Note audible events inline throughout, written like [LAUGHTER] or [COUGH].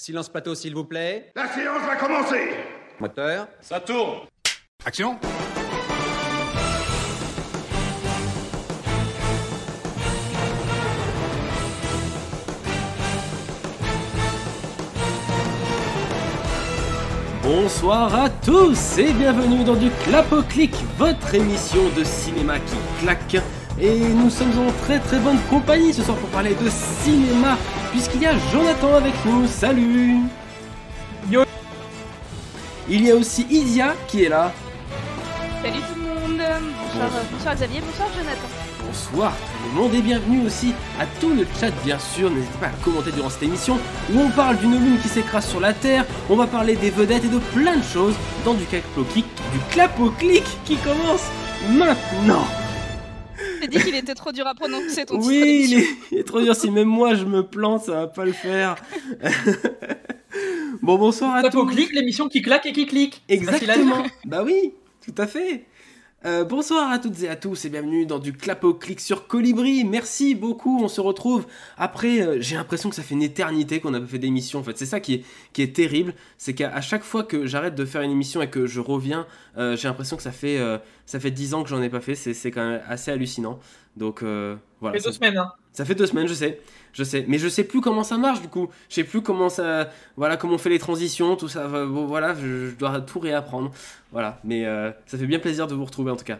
Silence plateau, s'il vous plaît. La séance va commencer Moteur. Ça tourne Action Bonsoir à tous et bienvenue dans du Clapoclic, votre émission de cinéma qui claque. Et nous sommes en très très bonne compagnie ce soir pour parler de cinéma, puisqu'il y a Jonathan avec nous. Salut Yo. Il y a aussi Isia qui est là. Salut tout le monde Bonsoir, Bonsoir. bonsoir Xavier, bonsoir Jonathan. Bonsoir tout le monde et bienvenue aussi à tout le chat bien sûr. N'hésitez pas à commenter durant cette émission où on parle d'une lune qui s'écrase sur la Terre, on va parler des vedettes et de plein de choses dans du Clapoclic, du Clapoclic qui commence maintenant. J'ai dit qu'il était trop dur à prononcer ton titre Oui, il est, il est trop dur. Si même moi je me plante, ça va pas le faire. [LAUGHS] bon, bonsoir à tous. clic, l'émission qui claque et qui clique. Exactement. bah oui, tout à fait. Euh, bonsoir à toutes et à tous et bienvenue dans du clap au clic sur Colibri. Merci beaucoup. On se retrouve après. euh, J'ai l'impression que ça fait une éternité qu'on n'a pas fait d'émission. En fait, c'est ça qui est, qui est terrible. C'est qu'à chaque fois que j'arrête de faire une émission et que je reviens, euh, j'ai l'impression que ça fait ça fait 10 ans que j'en ai pas fait. C'est c'est quand même assez hallucinant. Donc voilà. Ça fait deux semaines. Hein. ça fait deux semaines, je sais, je sais, mais je sais plus comment ça marche du coup. Je sais plus comment ça, voilà, comment on fait les transitions, tout ça. Bon, voilà, je, je dois tout réapprendre. Voilà, mais euh, ça fait bien plaisir de vous retrouver en tout cas.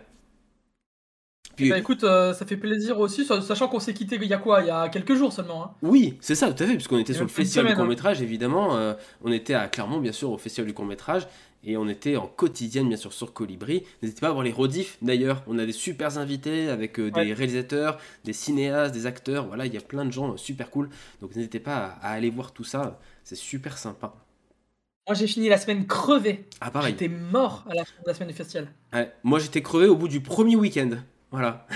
Puis, Bah écoute, euh, ça fait plaisir aussi, sachant qu'on s'est quitté il y a quoi? Il y a quelques jours seulement. Hein. oui, c'est ça, tout à fait, puisqu'on était sur le festival du semaine, hein. court métrage, évidemment. euh, on était à Clermont, bien sûr, au festival du court métrage. Et on était en quotidienne, bien sûr, sur Colibri. N'hésitez pas à voir les rediffs, d'ailleurs. On a des super invités avec euh, des réalisateurs, des cinéastes, des acteurs. Voilà, il y a plein de gens euh, super cool. Donc n'hésitez pas à, à aller voir tout ça. C'est super sympa. Moi j'ai fini la semaine crevée. Ah, pareil. J'étais mort à la fin de la semaine du festival. Ouais, moi, j'étais crevé au bout du premier week-end. Voilà.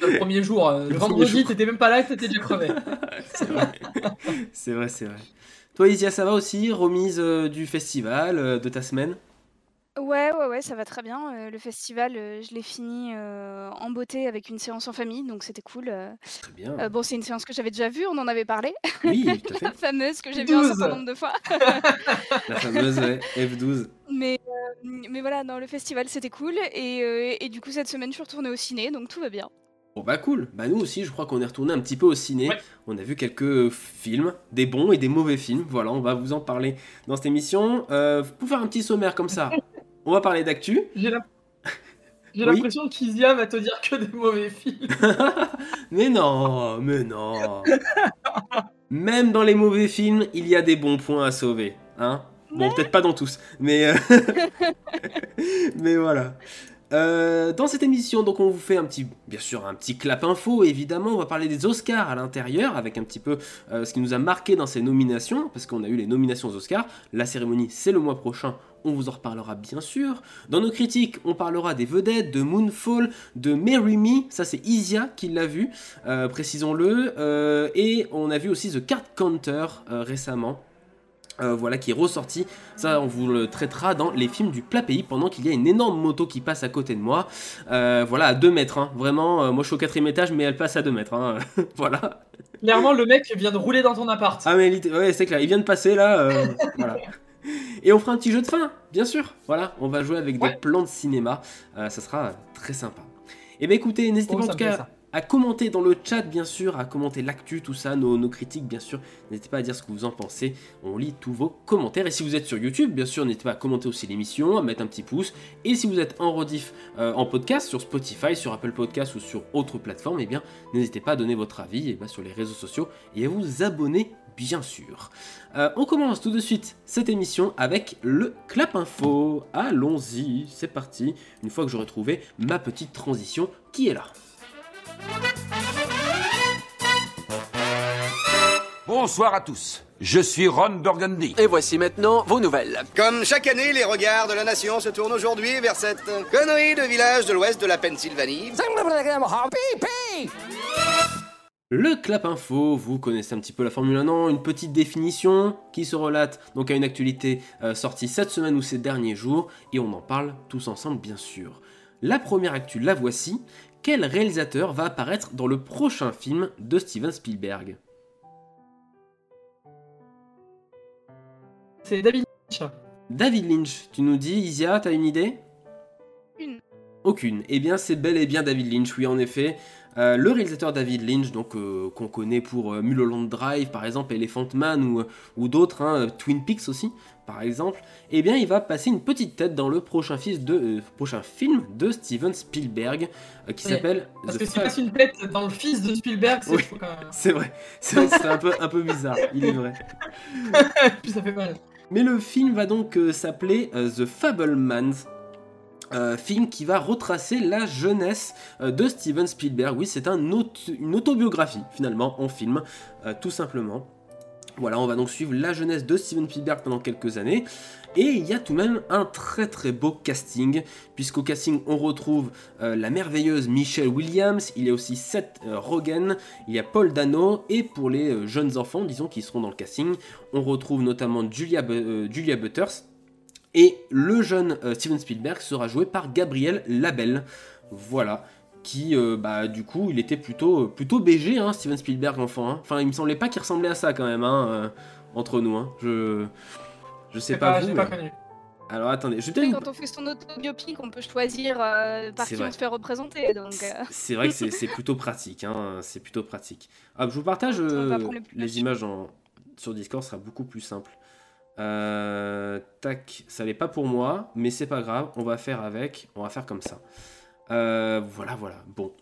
Le premier jour, euh, Le le premier vendredi, t'étais même pas là, t'étais déjà crevé. [LAUGHS] C'est vrai. c'est vrai, c'est vrai. Toi, Isia, ça va aussi Remise euh, du festival, euh, de ta semaine? Ouais, ouais, ouais, ça va très bien. Euh, le festival, euh, je l'ai fini euh, en beauté avec une séance en famille, donc c'était cool. Très bien. Bon, c'est une séance que j'avais déjà vue, on en avait parlé, Oui, tout à [LAUGHS] fait. la fameuse que j'ai vue un 12. certain nombre de fois. [LAUGHS] [LAUGHS] La fameuse ouais, F12. Mais, mais voilà, dans le festival, c'était cool. Et, et du coup, cette semaine, je suis retournée au ciné, donc tout va bien. Bon bah cool, bah nous aussi je crois qu'on est retourné un petit peu au ciné, Ouais. on a vu quelques films, des bons et des mauvais films, voilà on va vous en parler dans cette émission. Euh, pour faire un petit sommaire comme ça, [LAUGHS] on va parler d'actu, J'ai l'im- [LAUGHS] j'ai Oui. l'impression qu'Isia va te dire que des mauvais films. [LAUGHS] mais non, mais non. Même dans les mauvais films, il y a des bons points à sauver, hein Bon peut-être pas dans tous, mais euh, mais voilà. Euh, dans cette émission, donc on vous fait un petit, bien sûr, un petit clap info. Évidemment, on va parler des Oscars à l'intérieur, avec un petit peu euh, ce qui nous a marqué dans ces nominations, parce qu'on a eu les nominations aux Oscars. La cérémonie, c'est le mois prochain. On vous en reparlera bien sûr. Dans nos critiques, on parlera des vedettes, de Moonfall, de Marry Me. Ça, c'est Isia qui l'a vu, euh, précisons-le. Et on a vu aussi The Card Counter récemment. Euh, voilà, qui est ressorti. Ça, on vous le traitera dans les films du plat pays pendant qu'il y a une énorme moto qui passe à côté de moi. Euh, voilà, à 2 mètres. hein. Vraiment, euh, moi je suis au quatrième étage, mais elle passe à 2 mètres. hein. [LAUGHS] voilà. Clairement, le mec vient de rouler dans ton appart. Ah, mais ouais, c'est clair, il vient de passer là. [LAUGHS] voilà. Et on fera un petit jeu de fin, bien sûr. Voilà, on va jouer avec Ouais. des plans de cinéma. Ça sera très sympa. Et bien écoutez, n'hésitez Oh, pas en tout cas ça. À commenter dans le chat, bien sûr, à commenter l'actu, tout ça, nos, critiques, bien sûr. N'hésitez pas à dire ce que vous en pensez. On lit tous vos commentaires. Et si vous êtes sur YouTube, bien sûr, n'hésitez pas à commenter aussi l'émission, à mettre un petit pouce. Et si vous êtes en rediff euh, en podcast, sur Spotify, sur Apple Podcast ou sur autres plateformes, eh bien, n'hésitez pas à donner votre avis eh ben, sur les réseaux sociaux et à vous abonner, bien sûr. Euh, on commence tout de suite cette émission avec le clap info. Allons-y, c'est parti. Une fois que j'aurai trouvé ma petite transition qui est là? Bonsoir à tous. Je suis Ron Burgundy. Et voici maintenant vos nouvelles. Comme chaque année, les regards de la nation se tournent aujourd'hui vers cette connerie de village de l'ouest de la Pennsylvanie. Le clap info, vous connaissez un petit peu la Formule 1, non Une petite définition qui se relate donc à une actualité euh, sortie cette semaine ou ces derniers jours, et on en parle tous ensemble bien sûr. La première actu, la voici. Quel réalisateur va apparaître dans le prochain film de Steven Spielberg? C'est David Lynch. David Lynch, tu nous dis, Isia, t'as une idée? Une. Aucune. Eh bien, c'est bel et bien David Lynch, oui, en effet. Euh, le réalisateur David Lynch, donc euh, qu'on connaît pour euh, Mulholland Drive, par exemple, Elephant Man ou, ou d'autres, hein, Twin Peaks aussi, par exemple, eh bien, il va passer une petite tête dans le prochain, fils de, prochain film de Steven Spielberg qui Oui, s'appelle Parce The que s'il passe une tête dans le fils de Spielberg, c'est Oui. vrai, c'est un peu, un peu bizarre, il est vrai. [LAUGHS] Puis ça fait mal. Mais le film va donc s'appeler The Fablemans. Euh, film qui va retracer la jeunesse euh, de Steven Spielberg. Oui, c'est une autobiographie finalement en film, euh, tout simplement. Voilà, on va donc suivre la jeunesse de Steven Spielberg pendant quelques années. Et il y a tout de même un très très beau casting, puisqu'au casting on retrouve la merveilleuse Michelle Williams, il y a aussi Seth Rogen, il y a Paul Dano, et pour les jeunes enfants, disons, qui seront dans le casting, on retrouve notamment Julia Butters, et le jeune euh, Steven Spielberg sera joué par Gabriel Labelle. Voilà. Qui, euh, bah, du coup, il était plutôt, plutôt BG, hein, Steven Spielberg, enfant. hein. Enfin, il me semblait pas qu'il ressemblait à ça quand même, hein, euh, entre nous. Hein. Je, je sais pas, pas, vous. j'ai pas mais- connu. Alors attendez, je vais Et peut-être. quand on fait son autobiopic, on peut choisir euh, par qui vrai. on se fait représenter. Euh, C'est vrai que [LAUGHS] c'est plutôt pratique, hein, c'est plutôt pratique. Hop, je vous partage euh, les images en- sur Discord, ce sera beaucoup plus simple. Euh, tac, ça n'est pas pour moi, mais c'est pas grave, on va faire avec, on va faire comme ça. Euh, voilà, voilà, bon.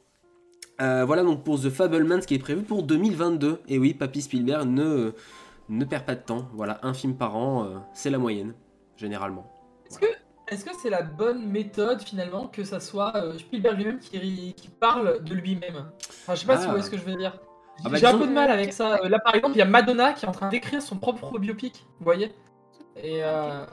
Euh, voilà donc pour The Fablemans qui est prévu pour 2022. Et oui, Papy Spielberg ne, ne perd pas de temps. Voilà, un film par an, c'est la moyenne, généralement. Est-ce que c'est la bonne méthode finalement que ça soit Spielberg lui-même qui, qui parle de lui-même? Enfin, je sais pas si Ah. vous voyez ce que je veux dire. Ah bah, J'ai un peu de mal avec ça. Euh, Là par exemple, il y a Madonna qui est en train d'écrire son propre biopic, vous voyez Et euh,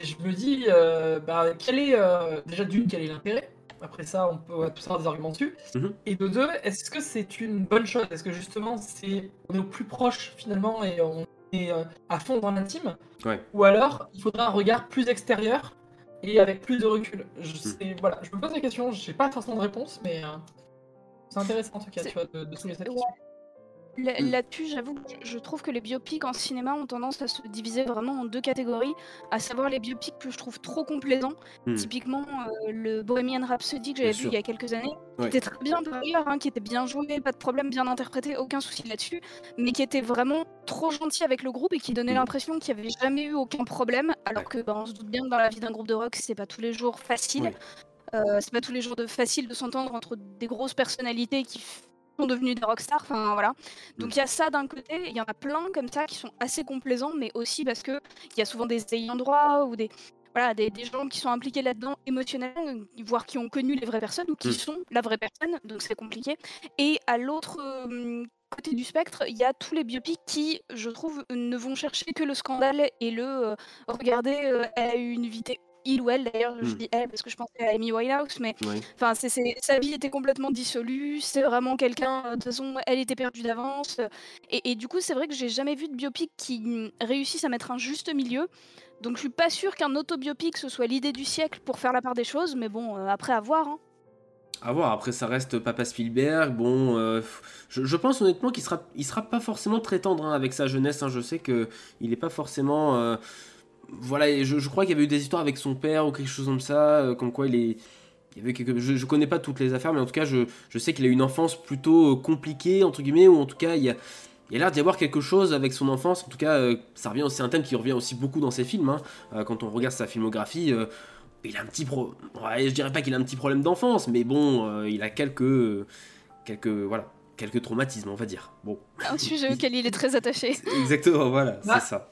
je me dis, euh, bah, quel est euh, déjà d'une, quel est l'intérêt? Après ça, on peut on avoir des arguments dessus. Mhm. Et de deux, est-ce que c'est une bonne chose? Est-ce que justement, c'est on est au plus proche finalement et on est euh, à fond dans l'intime? Ouais. Ou alors, il faudra un regard plus extérieur et avec plus de recul? Je, sais, voilà, je me pose la question, j'ai pas forcément de réponse, mais euh, c'est intéressant en tout cas, C'est- tu vois, de, de soulever cette question. Mm. Là-dessus, j'avoue que je- trouve que les biopics en cinéma ont tendance à se diviser vraiment en deux catégories, à savoir les biopics que je trouve trop complaisants. Hmm. Typiquement, euh, le Bohemian Rhapsody que j'avais vu sûr. il y a quelques années, qui était très bien par ailleurs, hein, qui était bien joué, pas de problème, bien interprété, aucun souci là-dessus, mais qui était vraiment trop gentil avec le groupe et qui donnait Hmm. l'impression qu'il n'y avait jamais eu aucun problème, alors Ouais. que bah, on se doute bien que dans la vie d'un groupe de rock, c'est pas tous les jours facile. Ouais. Euh, c'est pas tous les jours de facile de s'entendre entre des grosses personnalités qui sont devenues des rockstars. Enfin voilà. Donc Mm. il y a ça d'un côté, il y en a plein comme ça qui sont assez complaisants, mais aussi parce que il y a souvent des ayants droit ou des voilà des, des gens qui sont impliqués là-dedans émotionnellement, voire qui ont connu les vraies personnes ou qui Mm. sont la vraie personne. Donc c'est compliqué. Et à l'autre euh, côté du spectre, il y a tous les biopics qui, je trouve, ne vont chercher que le scandale et le euh, regardez, euh, elle a eu une vie il ou elle d'ailleurs, je Mm. dis elle parce que je pensais à Amy Winehouse, mais. Enfin, sa vie était complètement dissolue. C'est vraiment quelqu'un. euh, De toute façon, elle était perdue d'avance. euh, Et, et du coup, c'est vrai que j'ai jamais vu de biopic qui mm, réussisse à mettre un juste milieu. Donc, je suis pas sûre qu'un autobiopic ce soit l'idée du siècle pour faire la part des choses. Mais bon, euh, après à voir. hein. À voir, après ça reste Papa Spielberg, bon, euh, je, je pense honnêtement qu'il sera, il sera pas forcément très tendre hein, avec sa jeunesse, hein. je sais que il est pas forcément, euh, voilà, et je, je crois qu'il y avait eu des histoires avec son père ou quelque chose comme ça, euh, comme quoi il est, il y avait quelque, je, je connais pas toutes les affaires, mais en tout cas je, je sais qu'il a eu une enfance plutôt euh, compliquée, entre guillemets, ou en tout cas il y a, il y a l'air d'y avoir quelque chose avec son enfance, en tout cas euh, ça revient, c'est un thème qui revient aussi beaucoup dans ses films, hein. Euh, quand on regarde sa filmographie, euh, il a un petit pro... ouais, je dirais pas qu'il a un petit problème d'enfance, mais bon, euh, il a quelques, quelques, voilà, quelques traumatismes, on va dire. Bon, Un sujet auquel il est très attaché. [LAUGHS] exactement, voilà, Bah, c'est ça.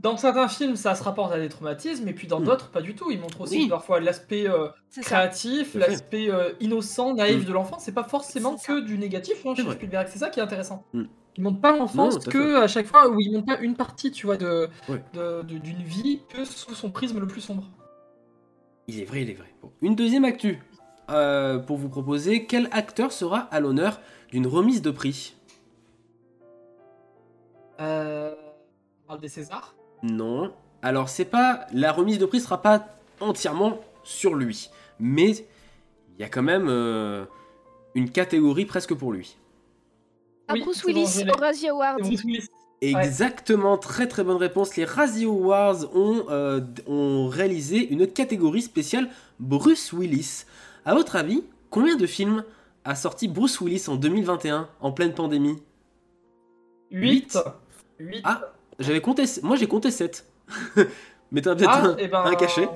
Dans certains films, ça se rapporte à des traumatismes, et puis dans Mm. d'autres, pas du tout. Ils montrent aussi Oui. parfois l'aspect euh, créatif, l'aspect euh, innocent, naïf Mm. de l'enfant. C'est pas forcément que du négatif hein, chez vrai. Spielberg. C'est ça qui est intéressant. Mm. Il montre pas l'enfance à que à chaque fois où il montre pas une partie, tu vois, de Ouais. de- de- d'une vie que sous son prisme le plus sombre. Il est vrai, il est vrai. Bon. Une deuxième actu euh, pour vous proposer. Quel acteur sera à l'honneur d'une remise de prix? Euh, on parle des Césars? Non. Alors c'est pas la remise de prix sera pas entièrement sur lui, mais il y a quand même euh, une catégorie presque pour lui. Ah, Oui, Bruce bon, Willis, l'ai. Razzie Award. C'est Bruce Willis. Exactement, très très bonne réponse. Les Razzie Awards ont, euh, ont réalisé une catégorie spéciale Bruce Willis. À votre avis, combien de films a sorti Bruce Willis en 2021 en pleine pandémie? 8. 8. Ah, j'avais compté, moi j'ai compté 7. [LAUGHS] Mais t'en as peut-être Ah, un, eh ben, un caché.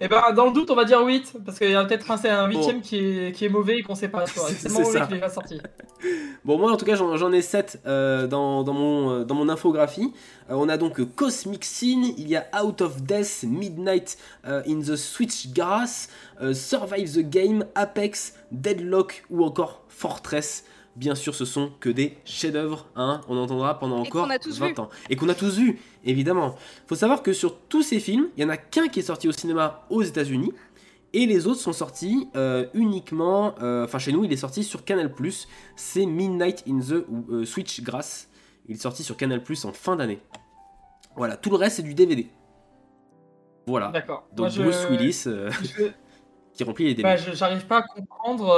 Et [LAUGHS] ben, dans le doute, on va dire 8. Parce qu'il y a peut-être un, un huitième qui, est, qui est mauvais et qu'on sait pas. [LAUGHS] C'est- tellement mauvais qu'il est pas sorti. Bon, moi en tout cas, j'en ai 7 dans, dans, mon, euh, dans mon infographie. Euh, on a donc euh, Cosmic Scene, il y a Out of Death, Midnight euh, in the Switchgrass, euh, Survive the Game, Apex, Deadlock ou encore Fortress. Bien sûr, ce sont que des chefs-d'œuvre, hein, on entendra pendant encore qu'on a tous 20 vu. ans. Et qu'on a tous vu, évidemment. Faut savoir que sur tous ces films, il y en a qu'un qui est sorti au cinéma aux États-Unis. Et les autres sont sortis euh, uniquement, euh, enfin chez nous il est sorti sur Canal+, c'est Midnight in the euh, Switchgrass, il est sorti sur Canal+, en fin d'année. Voilà, tout le reste c'est du DVD. Voilà, D'accord. donc Moi, je- Bruce Willis euh, je- [LAUGHS] qui remplit les DVD. Bah, je- j'arrive pas à comprendre.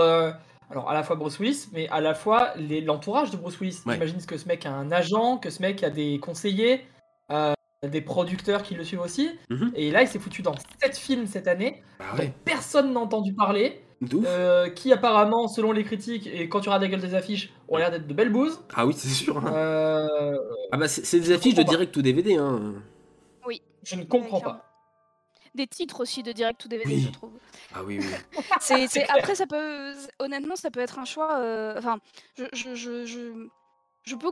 Alors, à la fois Bruce Willis, mais à la fois les- l'entourage de Bruce Willis. Ouais. J'imagine que ce mec a un agent, que ce mec a des conseillers, euh, des producteurs qui le suivent aussi. Mhm. Et là, il s'est foutu dans 7 films cette année, Bah dont personne n'a entendu parler, euh, qui apparemment, selon les critiques, et quand tu regardes la gueule des affiches, ont l'air d'être de belles bouses. Ah oui, c'est sûr. hein. Euh, Ah bah c'est des affiches de direct ou DVD. Hein. je ne comprends pas. Des titres aussi de direct ou DVD, Oui. je trouve. Ah oui, oui. [LAUGHS] C'est, c'est- après, ça peut. Honnêtement, ça peut être un choix. euh, Enfin, je, je, je, je, je peux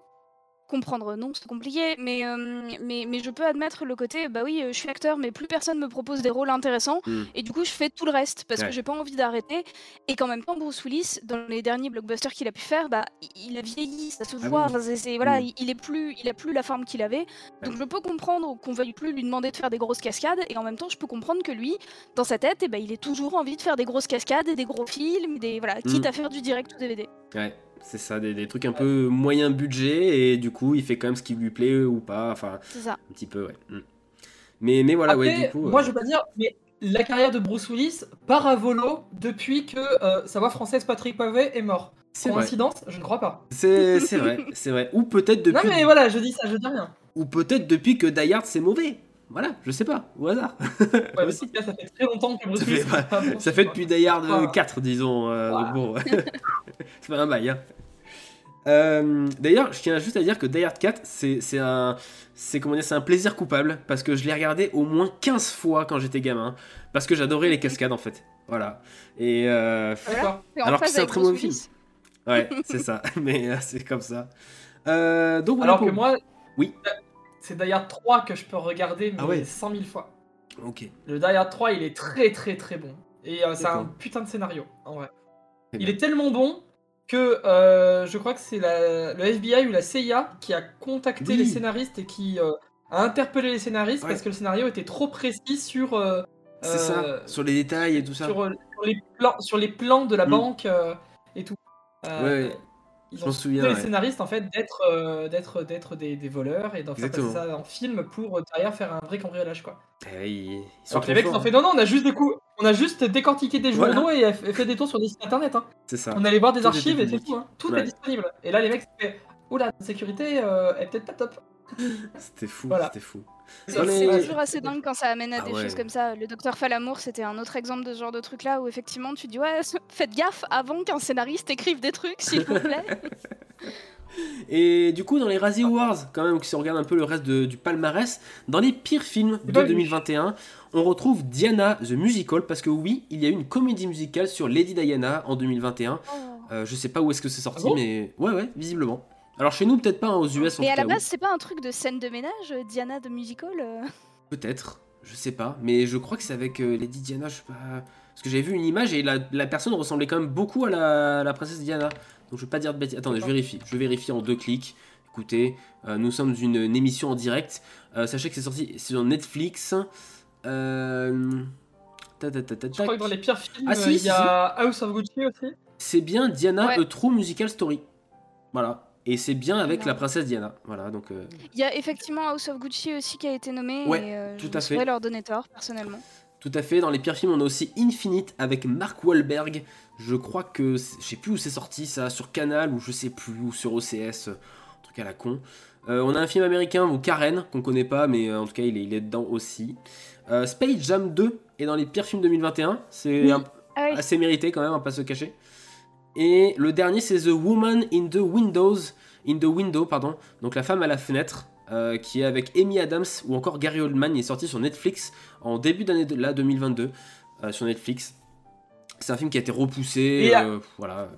comprendre. Non, c'est compliqué, mais, euh, mais, mais je peux admettre le côté. Bah oui, euh, je suis acteur, mais plus personne me propose des rôles intéressants. Mm. Et du coup, je fais tout le reste parce Ouais. que j'ai pas envie d'arrêter. Et qu'en même temps, Bruce Willis, dans les derniers blockbusters qu'il a pu faire, bah, il- a vieilli, ça se Ah voit. c'est, c'est- voilà, Mm. il, est plus, il a plus la forme qu'il avait. Donc je peux comprendre qu'on veuille plus lui demander de faire des grosses cascades, et en même temps, je peux comprendre que lui, dans sa tête, eh ben, il ait toujours envie de faire des grosses cascades et des gros films, des voilà, quitte Mm. à faire du direct ou DVD. Ouais, c'est ça, des, des trucs un peu moyen budget et du coup il fait quand même ce qui lui plaît ou pas, enfin C'est ça. un petit peu, ouais. Mm. Mais, mais voilà, Après, ouais, du coup. moi euh, je veux pas dire, mais la carrière de Bruce Willis part à volo depuis que euh, sa voix française Patrick Poivet est mort. c'est vrai. Coïncidence Je ne crois pas. C'est [LAUGHS] c'est vrai, c'est vrai. Ou peut-être Non depuis, mais voilà, je dis ça, je dis rien. ou peut-être depuis que Die Hard c'est mauvais. Voilà, je sais pas, au hasard. Ouais, [LAUGHS] Aussi. ça fait très longtemps que Bruce Ça Willis. fait, pas bon, ça fait depuis Die Hard Voilà. 4, disons. euh, bon, [LAUGHS] [LAUGHS] c'est pas un bail. hein. Euh, D'ailleurs, je tiens juste à dire que Die Hard 4, c'est c'est un, c'est comment dire, c'est un plaisir coupable parce que je l'ai regardé au moins 15 fois quand j'étais gamin parce que j'adorais les cascades en fait. Voilà. Et euh, Alors que c'est un très mauvais film. Ouais, c'est ça. Mais euh, c'est comme ça. Euh, donc voilà. Alors que pour- moi, Oui. C'est Die Hard 3 que je peux regarder mais Ah ouais. 100 000 fois. Ok. Le Die Hard 3, il est très très très bon. Et euh, c'est un putain de scénario, en vrai. Il est tellement bon que euh, je crois que c'est le FBI ou la CIA qui a contacté Oui. les scénaristes et qui euh, a interpellé les scénaristes Ouais. parce que le scénario était trop précis sur, C'est ça. Sur les détails et tout ça. sur, sur les plans, sur les plans de la Mm. banque et tout. Ouais, Ils je ont m'en soupçonné souviens, les ouais. scénaristes en fait d'être euh, d'être d'être des, des voleurs et d'en faire passer ça en film pour euh, derrière faire un vrai cambriolage quoi. Eh, ils, sont Alors les mecs ils ont fait non non on a juste des coups, on a juste décortiqué des Voilà. journaux et fait des tours sur des sites internet. Hein. C'est ça. On allait voir des Tout archives et c'est tout. Hein. Tout Ouais. est disponible. Et là les mecs se fait oula la sécurité euh, est peut-être pas top. C'était fou. Voilà. C'était fou. C'est les- toujours assez dingue quand ça amène à Ah des ouais. choses comme ça. Le docteur Falamour, c'était un autre exemple de ce genre de truc là où effectivement tu dis ouais, [LAUGHS] faites gaffe avant qu'un scénariste écrive des trucs, s'il vous plaît. [LAUGHS] Et du coup, dans les Razzie Awards, quand même, si on regarde un peu le reste de- du palmarès, dans les pires films de pas vu. 2021, on retrouve Diana the Musical, parce que oui, il y a eu une comédie musicale sur Lady Diana en 2021. Euh, je sais pas où est-ce que c'est sorti, Ah bon mais ouais, ouais, visiblement. Alors chez nous, peut-être pas hein, aux US en Mais à la base, c'est pas un truc de scène de ménage, euh, Diana de musical euh peut-être, je sais pas, mais je crois que c'est avec euh, Lady Diana, je sais pas. Parce que j'avais vu une image et la, la personne ressemblait quand même beaucoup à la, la princesse Diana. Donc je vais pas dire de bêtises. Attendez, je vérifie. Je vérifie en deux clics. Écoutez, euh, nous sommes une, une émission en direct. Euh, sachez que c'est sorti sur Netflix. Euh... ta, ta, ta, ta, Je crois que dans les pires films Ah, si, il si, y a House of Gucci aussi. C'est bien Diana Ouais. A True Musical Story. Voilà. Et c'est bien avec Non. la princesse Diana. Voilà, donc... euh, Il y a effectivement House of Gucci aussi qui a été nommé. Ouais, et, euh, tout je à fait. leur donner tort, personnellement. Tout à fait, dans les pires films, on a aussi Infinite avec Mark Wahlberg. Je crois que. Je sais plus où c'est sorti ça, sur Canal ou je sais plus, ou sur OCS. Un truc à la con. Euh, on a un film américain, ou Karen, qu'on connaît pas, mais euh, en tout cas, il est, il est dedans aussi. Euh, Space Jam 2 est dans les pires films 2021. C'est Oui. un- Ah assez mérité quand même, à pas se cacher. Et le dernier, c'est The Woman in the Windows, in the Window, pardon. Donc la femme à la fenêtre, euh, qui est avec Amy Adams ou encore Gary Oldman. Il est sorti sur Netflix en début d'année de, là 2022 euh, sur Netflix. C'est un film qui a été repoussé, euh, voilà.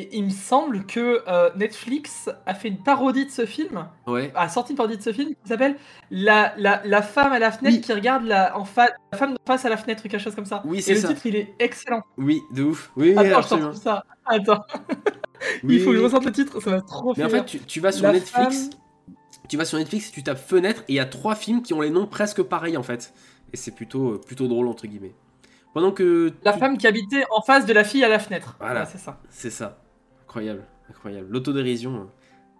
Et il me semble que euh, Netflix a fait une parodie de ce film, Ouais. a sorti une parodie de ce film qui s'appelle la, la, la femme à la fenêtre Oui. qui regarde la, en fa- la femme face à la fenêtre quelque chose comme ça. Oui, Et c'est le titre il est excellent. Oui, de ouf. Oui, Attends, je ça. Attends, Oui, [LAUGHS] il faut que je ressente le titre, ça va trop Mais en fait, tu, tu vas sur La Netflix, femme- tu vas sur Netflix, tu tapes fenêtre et il y a trois films qui ont les noms presque pareils en fait. Et c'est plutôt, euh, plutôt drôle entre guillemets. Pendant que La tu- femme qui habitait en face de la fille à la fenêtre. Voilà. Ouais, c'est ça. c'est ça, incroyable, incroyable. L'autodérision, euh,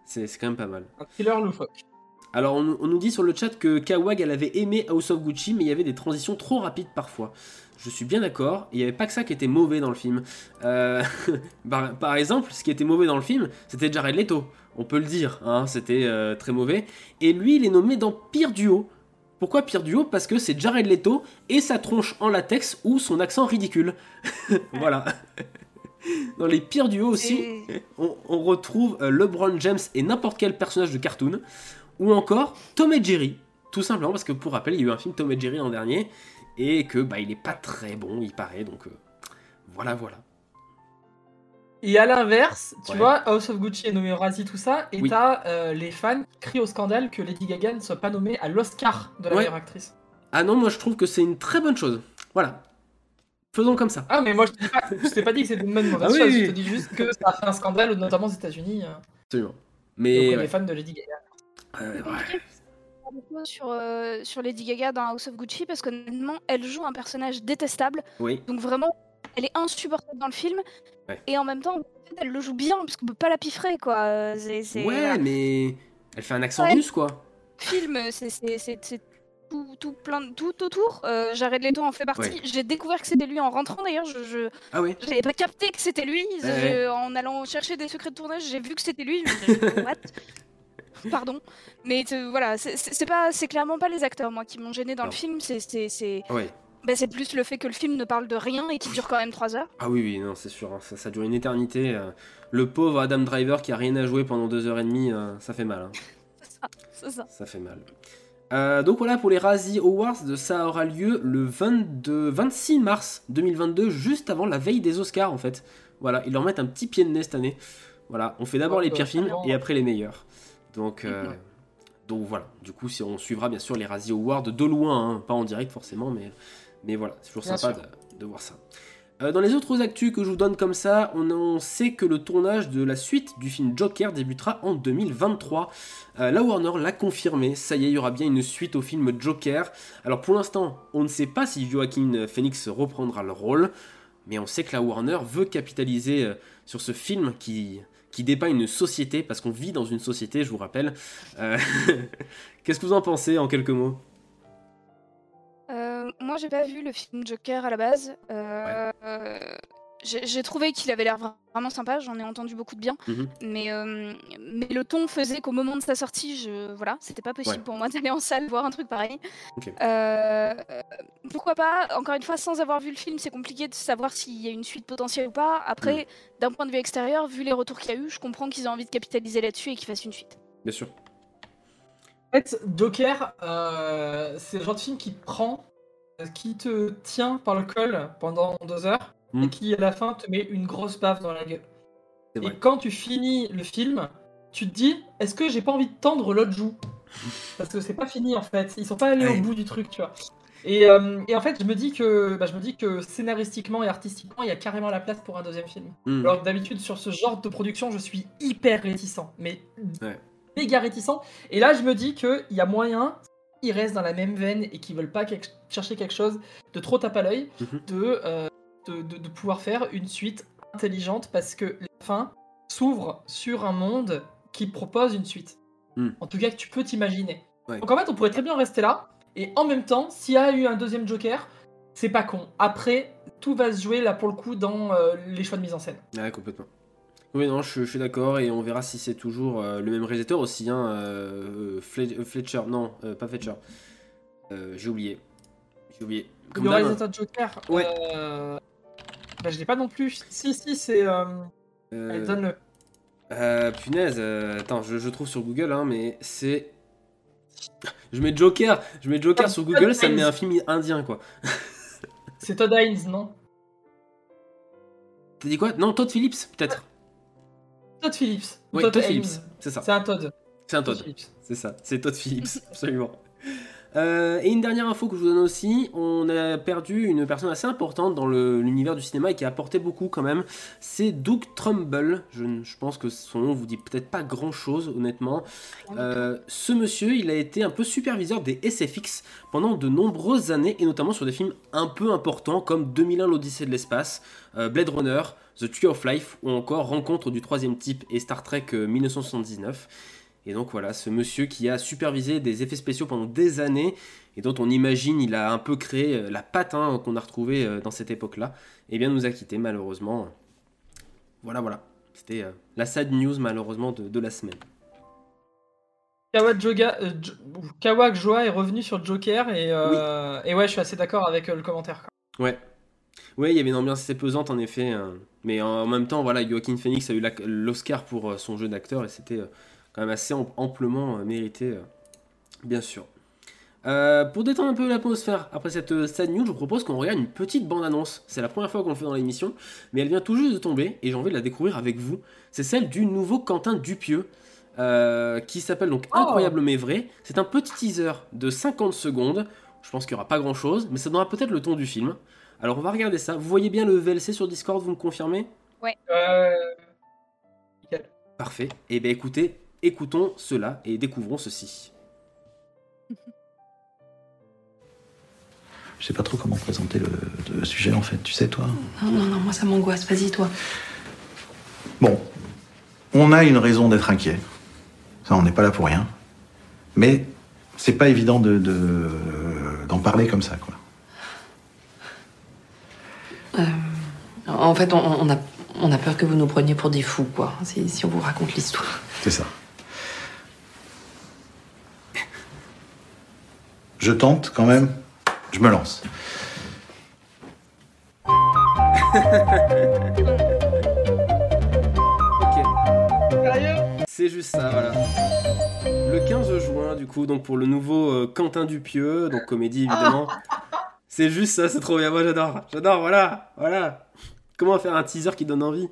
c'est quand même pas mal. Un thriller loufoque. Alors on, nous- on nous dit sur le chat que Kawag elle avait aimé House of Gucci, mais il y avait des transitions trop rapides parfois. Je suis bien d'accord, il n'y avait pas que ça qui était mauvais dans le film. Euh, [LAUGHS] par, par exemple, ce qui était mauvais dans le film, c'était Jared Leto. On peut le dire, hein, c'était euh, très mauvais. Et lui, il est nommé dans Pire Duo. Pourquoi Pire Duo? Parce que c'est Jared Leto et sa tronche en latex ou son accent ridicule. [LAUGHS] voilà. Dans les pires duos aussi, Et- on, on retrouve euh, LeBron James et n'importe quel personnage de cartoon, ou encore Tom et Jerry, tout simplement parce que pour rappel, il y a eu un film Tom et Jerry l'an dernier, et que bah il est pas très bon, il paraît, donc euh, voilà, voilà. Et à l'inverse, tu Ouais. vois, House of Gucci est nommé au Razzie, tout ça, et Oui. t'as euh, les fans qui crient au scandale que Lady Gaga ne soit pas nommée à l'Oscar de la Ouais. meilleure actrice. Ah non, moi je trouve que c'est une très bonne chose. Voilà. Faisons comme ça. Ah, mais moi je t'ai pas, je t'ai pas dit que c'était une bonne mauvaise Ah oui, chose, oui. je te dis juste que ça a fait un scandale, notamment aux États-Unis, euh, Absolument. Mais des ouais. fans de Lady Gaga. Euh, ouais. sur, euh, sur Lady Gaga dans House of Gucci parce qu'honnêtement, elle joue un personnage détestable. Oui. Donc vraiment, elle est insupportable dans le film. Ouais. Et en même temps, elle le joue bien parce qu'on peut pas la piffrer quoi. Ouais, mais elle fait un accent Ouais. russe, quoi. film, c'est, c'est, c'est, c'est tout, tout plein de- tout autour. Euh, Jared Leto en fait partie. Ouais. J'ai découvert que c'était lui en rentrant d'ailleurs. Je, je Ah oui. j'avais pas capté que c'était lui. Je- en allant chercher des secrets de tournage, j'ai vu que c'était lui. Je me suis dit, What? [LAUGHS] Pardon, mais euh, voilà, c'est- pas, c'est clairement pas les acteurs moi qui m'ont gêné dans Non. le film. C'est, c'est, c'est, Ouais. bah, c'est plus le fait que le film ne parle de rien et qui dure quand même 3 heures. Ah oui, oui, non, c'est sûr, hein, ça, ça dure une éternité. euh. Le pauvre Adam Driver qui a rien à jouer pendant deux heures et demie, euh, ça fait mal. hein. [LAUGHS] C'est ça, c'est ça. Ça fait mal. Euh, donc voilà pour les Razzie Awards, ça aura lieu le 22, 26 mars 2022, juste avant la veille des Oscars en fait. Voilà, ils leur mettent un petit pied de nez cette année. Voilà, on fait d'abord Ouais, les pires films et après les meilleurs. Donc, euh, Ouais. donc voilà, du coup si on suivra bien sûr les Razzie Awards de loin, hein, pas en direct forcément, mais, mais voilà, c'est toujours Bien sympa de voir ça. Euh, dans les autres actus que je vous donne comme ça, on, sait que le tournage de la suite du film Joker débutera en 2023. Euh, la Warner l'a confirmé, ça y est, il y aura bien une suite au film Joker. Alors pour l'instant, on ne sait pas si Joaquin Phoenix reprendra le rôle, mais on sait que la Warner veut capitaliser euh, sur ce film qui, dépeint une société, parce qu'on vit dans une société, je vous rappelle. [LAUGHS] Qu'est-ce que vous en pensez en quelques mots? Euh, moi, j'ai pas vu le film Joker à la base. Euh, j'ai trouvé qu'il avait l'air vra- vraiment sympa. J'en ai entendu beaucoup de bien, Mhm. mais euh, mais le ton faisait qu'au moment de sa sortie, je voilà, c'était pas possible Ouais. pour moi [LAUGHS] d'aller en salle voir un truc pareil. Euh, pourquoi pas Encore une fois, sans avoir vu le film, c'est compliqué de savoir s'il y a une suite potentielle ou pas. Après, Mm. d'un point de vue extérieur, vu les retours qu'il y a eu, je comprends qu'ils aient envie de capitaliser là-dessus et qu'ils fassent une suite. Bien sûr. En fait, Joker, euh, c'est le genre de film qui prend, euh, qui te tient par le col pendant deux heures, et qui à la fin te met une grosse baffe dans la gueule. Et quand tu finis le film, tu te dis, est-ce que j'ai pas envie de tendre l'autre joue? Parce que c'est pas fini en fait, ils sont pas allés au bout du truc, tu vois. Et, euh, et en fait, je me dis que, bah, je me dis que scénaristiquement et artistiquement, il y a carrément la place pour un deuxième film. Mm. Alors que d'habitude, sur ce genre de production, je suis hyper réticent. Mais Ouais. méga réticent. Et là, je me dis qu'il y a moyen, ils restent dans la même veine et qu'ils veulent pas quelque- chercher quelque chose de trop tape à l'œil, Mhm. de, euh, de, de- de pouvoir faire une suite intelligente parce que la fin s'ouvre sur un monde qui propose une suite. Mm. En tout cas, que tu peux t'imaginer. Ouais. Donc en fait, on pourrait très bien rester là. Et en même temps, s'il y a eu un deuxième Joker, c'est pas con. Après, tout va se jouer là pour le coup dans euh, les choix de mise en scène. Ouais, complètement. Oui, non, je, je suis d'accord et on verra si c'est toujours euh, le même réalisateur aussi. Hein, euh, Fle- Fletcher, non, euh, pas Fletcher. J'ai oublié. J'ai oublié. Comme Le réalisateur de Joker. Ouais. Bah, je l'ai pas non plus. Si, si, c'est. Allez, donne-le. punaise, attends, je, je trouve sur Google, hein, mais c'est. Je mets Joker, je mets Joker Ah, sur Google, ça me met un film indien quoi. C'est Todd Haynes, non? T'as dit quoi? Non, Todd Phillips, peut-être. Todd Phillips. Oui, Todd Todd. Phillips, c'est ça. C'est un Todd. C'est un Todd. Phillips. C'est ça, c'est Todd Phillips, [LAUGHS] absolument. Euh, et une dernière info que je vous donne aussi, on a perdu une personne assez importante dans le- l'univers du cinéma et qui a apporté beaucoup quand même, c'est Doug Trumbull. Je pense que son nom vous dit peut-être pas grand chose honnêtement. Euh, ce monsieur, il a été un peu superviseur des SFX pendant de nombreuses années et notamment sur des films un peu importants comme 2001 l'Odyssée de l'espace, euh, Blade Runner, The Tree of Life ou encore Rencontre du troisième type et Star Trek euh, 1979. Et donc voilà, ce monsieur qui a supervisé des effets spéciaux pendant des années et dont on imagine il a un peu créé euh, la patte hein, qu'on a retrouvée euh, dans cette époque-là, eh bien nous a quittés malheureusement. Voilà, voilà. C'était euh, la sad news malheureusement de, de la semaine. Kawak Joga, euh, Jo- Kawak Joa est revenu sur Joker et, euh, et ouais, je suis assez d'accord avec euh, le commentaire. Ouais. Ouais, il y avait une ambiance assez pesante en effet. euh, mais en même temps, voilà, Joaquin Phoenix a eu l'Oscar pour euh, son jeu d'acteur et c'était euh, quand même assez am- amplement euh, mérité, bien sûr. Euh, pour détendre un peu l'atmosphère, après cette sad news, je vous propose qu'on regarde une petite bande-annonce. C'est la première fois qu'on le fait dans l'émission, mais elle vient tout juste de tomber et j'ai envie de la découvrir avec vous. C'est celle du nouveau Quentin Dupieux, euh, qui s'appelle donc Oh. Incroyable mais vrai. C'est un petit teaser de 50 secondes. Je pense qu'il n'y aura pas grand-chose, mais ça donnera peut-être le ton du film. Alors on va regarder ça. Vous voyez bien le VLC sur Discord, vous me confirmez? Euh, Parfait. Et bien écoutez, écoutons cela et découvrons ceci. Je sais pas trop comment présenter le, le sujet en fait, tu sais toi? Non, non, non, moi ça m'angoisse. Vas-y, toi. Bon, on a une raison d'être inquiet. Ça, on n'est pas là pour rien. Mais c'est pas évident de, de- d'en parler comme ça, quoi. Euh, en fait, on, on a, on a peur que vous nous preniez pour des fous, quoi, si, si on vous raconte l'histoire. C'est ça. Je tente quand même. Je me lance. Ok. C'est juste ça, voilà. Le 15 juin, du coup, donc pour le nouveau euh, Quentin Dupieux, donc comédie évidemment. [LAUGHS] C'est juste ça, c'est trop bien. Moi j'adore, j'adore, voilà, voilà. Comment faire un teaser qui donne envie?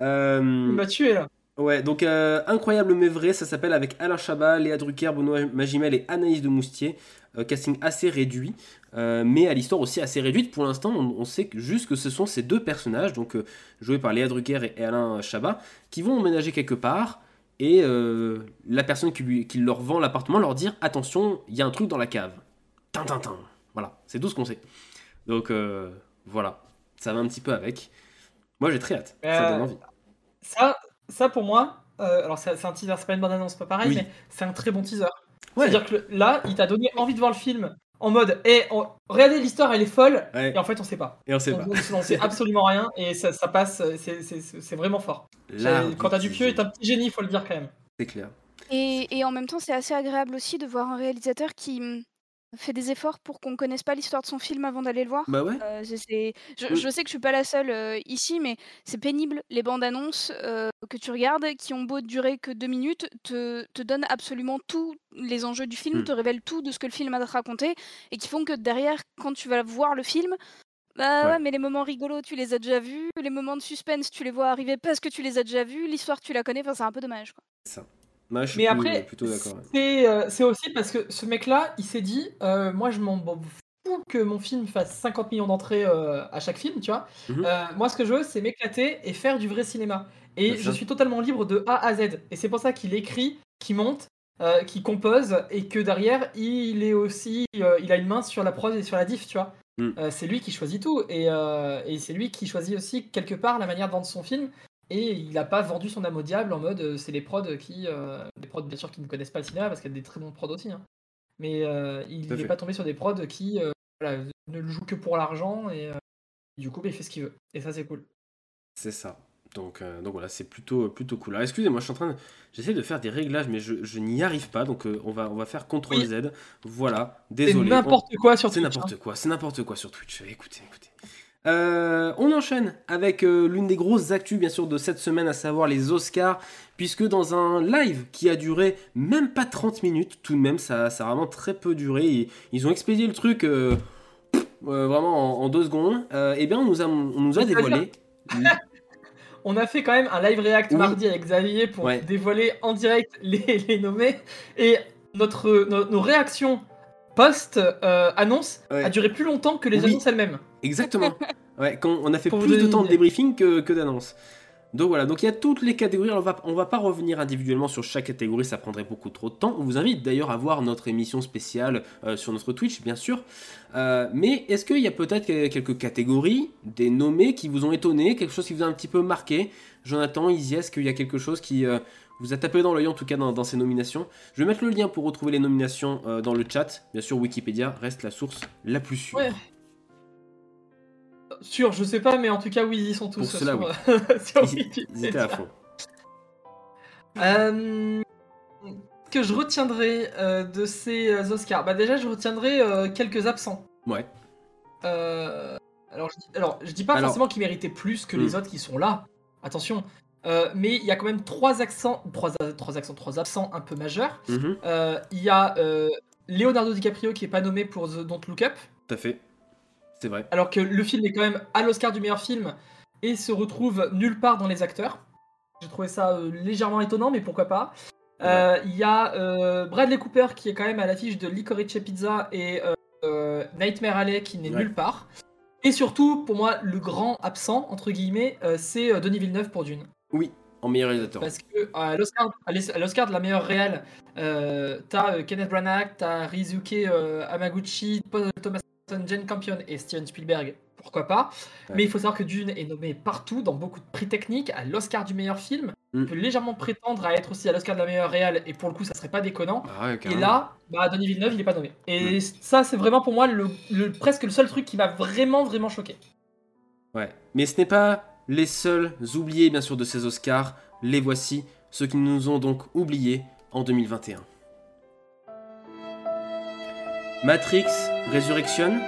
Euh, Il m'a tué là. Ouais, donc euh, Incroyable mais vrai, ça s'appelle avec Alain Chabat, Léa Drucker, Benoît Magimel et Anaïs de Moustier. Euh, casting assez réduit, euh, mais à l'histoire aussi assez réduite. Pour l'instant, on, on sait que juste que ce sont ces deux personnages, donc joués par Léa Drucker et, et Alain Chabat, qui vont emménager quelque part. Et la personne qui, lui, qui leur vend l'appartement leur dire attention, il y a un truc dans la cave. Tintintin. Voilà, c'est tout ce qu'on sait. Donc euh, voilà, ça va un petit peu avec. Moi j'ai très hâte, ça Euh, donne envie. Ça, ça pour moi, euh, alors c'est un teaser, c'est pas une bande annonce, pas pareil, Oui. mais c'est un très bon teaser. Ouais. C'est-à-dire que là, il t'a donné envie de voir le film en mode, et regardez l'histoire, elle est folle, Ouais. et en fait on sait pas. Et on sait on, pas. on- on sait absolument rien, et ça, ça passe, c'est- vraiment fort. Du Quand t'as Dupieux teaser. est un petit génie, faut le dire quand même. C'est clair. Et, et en même temps, c'est assez agréable aussi de voir un réalisateur qui fait des efforts pour qu'on connaisse pas l'histoire de son film avant d'aller le voir. Bah ouais. Euh, c'est- c'est- je, je sais que je suis pas la seule euh, ici, mais c'est pénible. Les bandes annonces euh, que tu regardes, qui ont beau durer que deux minutes, te, te donnent absolument tous les enjeux du film, Mm. te révèlent tout de ce que le film a raconter, et qui font que derrière, quand tu vas voir le film, bah Ouais. ouais, mais les moments rigolos, tu les as déjà vus, les moments de suspense, tu les vois arriver parce que tu les as déjà vus, l'histoire, tu la connais, enfin, c'est un peu dommage. Quoi. Moi, je suis Mais plus- après, plutôt d'accord. ouais. c'est euh, c'est aussi parce que ce mec-là, il s'est dit, euh, moi je m'en fous que mon film fasse 50 millions d'entrées euh, à chaque film, tu vois. Mhm. Moi ce que je veux, c'est m'éclater et faire du vrai cinéma. Et je suis totalement libre de A à Z. Et c'est pour ça qu'il écrit, qu'il monte, qu'il compose, et que derrière, il est aussi, il a une main sur la prod et sur la diff, tu vois. Mm. C'est lui qui choisit tout, et, et c'est lui qui choisit aussi quelque part la manière de vendre son film. Et il n'a pas vendu son âme au diable en mode euh, c'est les prods qui. euh, des prods bien sûr qui ne connaissent pas le cinéma parce qu'il y a des très bons prods aussi. hein. Mais euh, il n'est pas tombé sur des prods qui voilà, ne le jouent que pour l'argent et du coup bah, il fait ce qu'il veut. Et ça c'est cool. C'est ça. Donc, euh, donc voilà, c'est plutôt, plutôt cool. Alors excusez-moi, je suis en train de... J'essaie de faire des réglages, mais je, je n'y arrive pas. Donc euh, on, va, on va faire CTRL Oui. Z. Voilà, C'est désolé. n'importe quoi sur C'est Twitch. n'importe hein. quoi, c'est n'importe quoi sur Twitch. Écoutez, écoutez. Euh, on enchaîne avec euh, l'une des grosses actus, bien sûr, de cette semaine, à savoir les Oscars, puisque dans un live qui a duré même pas 30 minutes, tout de même, ça, ça a vraiment très peu duré. Ils, ils ont expédié le truc euh, pff, vraiment en, en deux secondes. Et bien, on nous a, on nous a C'est-à-dire dévoilé. [LAUGHS] On a fait quand même un live react Oui. mardi avec Xavier pour Ouais. dévoiler en direct les, [LAUGHS] les nommés. Et notre, no- nos réactions post-annonce Ouais. a duré plus longtemps que les Oui. annonces elles-mêmes. Exactement. [LAUGHS] Ouais, quand on a fait Pour plus de temps de débriefing que, que d'annonces. Donc voilà, donc il y a toutes les catégories. On va, on va pas revenir individuellement sur chaque catégorie, ça prendrait beaucoup trop de temps. On vous invite d'ailleurs à voir notre émission spéciale euh, sur notre Twitch, bien sûr. Euh, mais est-ce qu'il y a peut-être que- quelques catégories, des nommés qui vous ont étonné, quelque chose qui vous a un petit peu marqué? Jonathan, Izzy, est-ce qu'il y a quelque chose qui euh, vous a tapé dans l'œil en tout cas dans, dans ces nominations Je vais mettre le lien pour retrouver les nominations euh, dans le chat. Bien sûr, Wikipédia reste la source la plus sûre. Ouais. Sûr, je sais pas, mais en tout cas, oui, ils sont tous Pour cela, sur, oui. sur [LAUGHS] Wikipédia. à fond. Euh, que je retiendrai euh, de ces euh, Oscars Bah déjà, je retiendrai euh, quelques absents. Ouais. Euh, alors, je dis, alors, je dis pas Alors- forcément qu'ils méritaient plus que les Hmm. autres qui sont là. Attention. Euh, mais il y a quand même trois accents, trois, trois accents, trois absents un peu majeurs. Mhm, Euh, Il y a euh, Leonardo DiCaprio qui est pas nommé pour The Don't Look Up, tout à fait. C'est vrai. alors que le film est quand même à l'Oscar du meilleur film et se retrouve nulle part dans les acteurs. J'ai trouvé ça euh, légèrement étonnant, mais pourquoi pas. Euh, Il y a euh, Bradley Cooper qui est quand même à l'affiche de Licorice Pizza et euh, euh, Nightmare Alley qui n'est Ouais. nulle part. Et surtout, pour moi, le grand absent, entre guillemets, euh, c'est euh, Denis Villeneuve pour Dune. Oui, en meilleur réalisateur. Parce que à l'Oscar, à l'Oscar de la meilleure réelle, euh, t'as euh, Kenneth Branagh, t'as Rizuke euh, Hamaguchi, Paul Thomas Jane Campion et Steven Spielberg. Pourquoi pas? Ouais. Mais il faut savoir que Dune est nommé partout, dans beaucoup de prix techniques, à l'Oscar du meilleur film. Mm. Il peut légèrement prétendre à être aussi à l'Oscar de la meilleure réelle, et pour le coup, ça serait pas déconnant. Ah ouais, Et là, bah, Denis Villeneuve, il est pas nommé. Et Mm. ça, c'est vraiment pour moi le, le- presque le seul truc qui m'a vraiment, vraiment choqué. Ouais. Mais ce n'est pas les seuls oubliés, bien sûr, de ces Oscars. Les voici, ceux qui nous ont donc oubliés en 2021. Matrix Resurrection,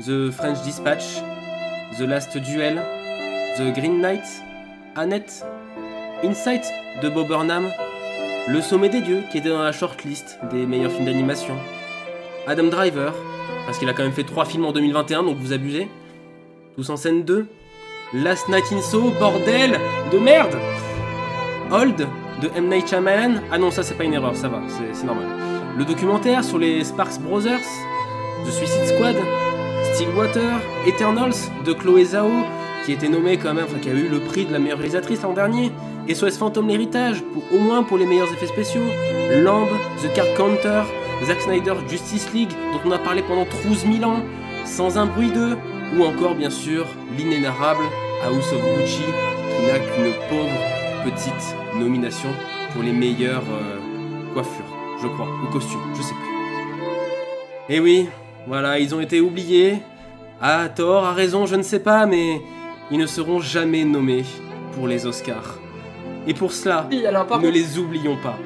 The French Dispatch, The Last Duel, The Green Knight, Annette, Insight de Bob Burnham, Le Sommet des Dieux qui était dans la shortlist des meilleurs films d'animation, Adam Driver, parce qu'il a quand même fait trois films en 2021, donc vous abusez. Tous en scène 2. Last Night in Soho, bordel de merde Hold de M. Night Shyamalan. Ah non, ça c'est pas une erreur, ça va, c'est normal. Le documentaire sur les Sparks Brothers, The Suicide Squad, Stillwater, Eternals de Chloé Zhao, qui était nommée quand même, enfin qui a eu le prix de la meilleure réalisatrice l'an dernier. SOS Phantom l'héritage, au moins pour les meilleurs effets spéciaux. Lamb, The Card Counter, Zack Snyder Justice League, dont on a parlé pendant 12 000 ans, Sans un bruit d'eux, ou encore bien sûr l'inénarrable House of Gucci, qui n'a qu'une pauvre petite nomination pour les meilleures euh, coiffures, je crois, ou costumes, je sais plus. Et oui, voilà, ils ont été oubliés, à tort, à raison, je ne sais pas, mais ils ne seront jamais nommés pour les Oscars. Et pour cela, alors ne contre, les oublions pas.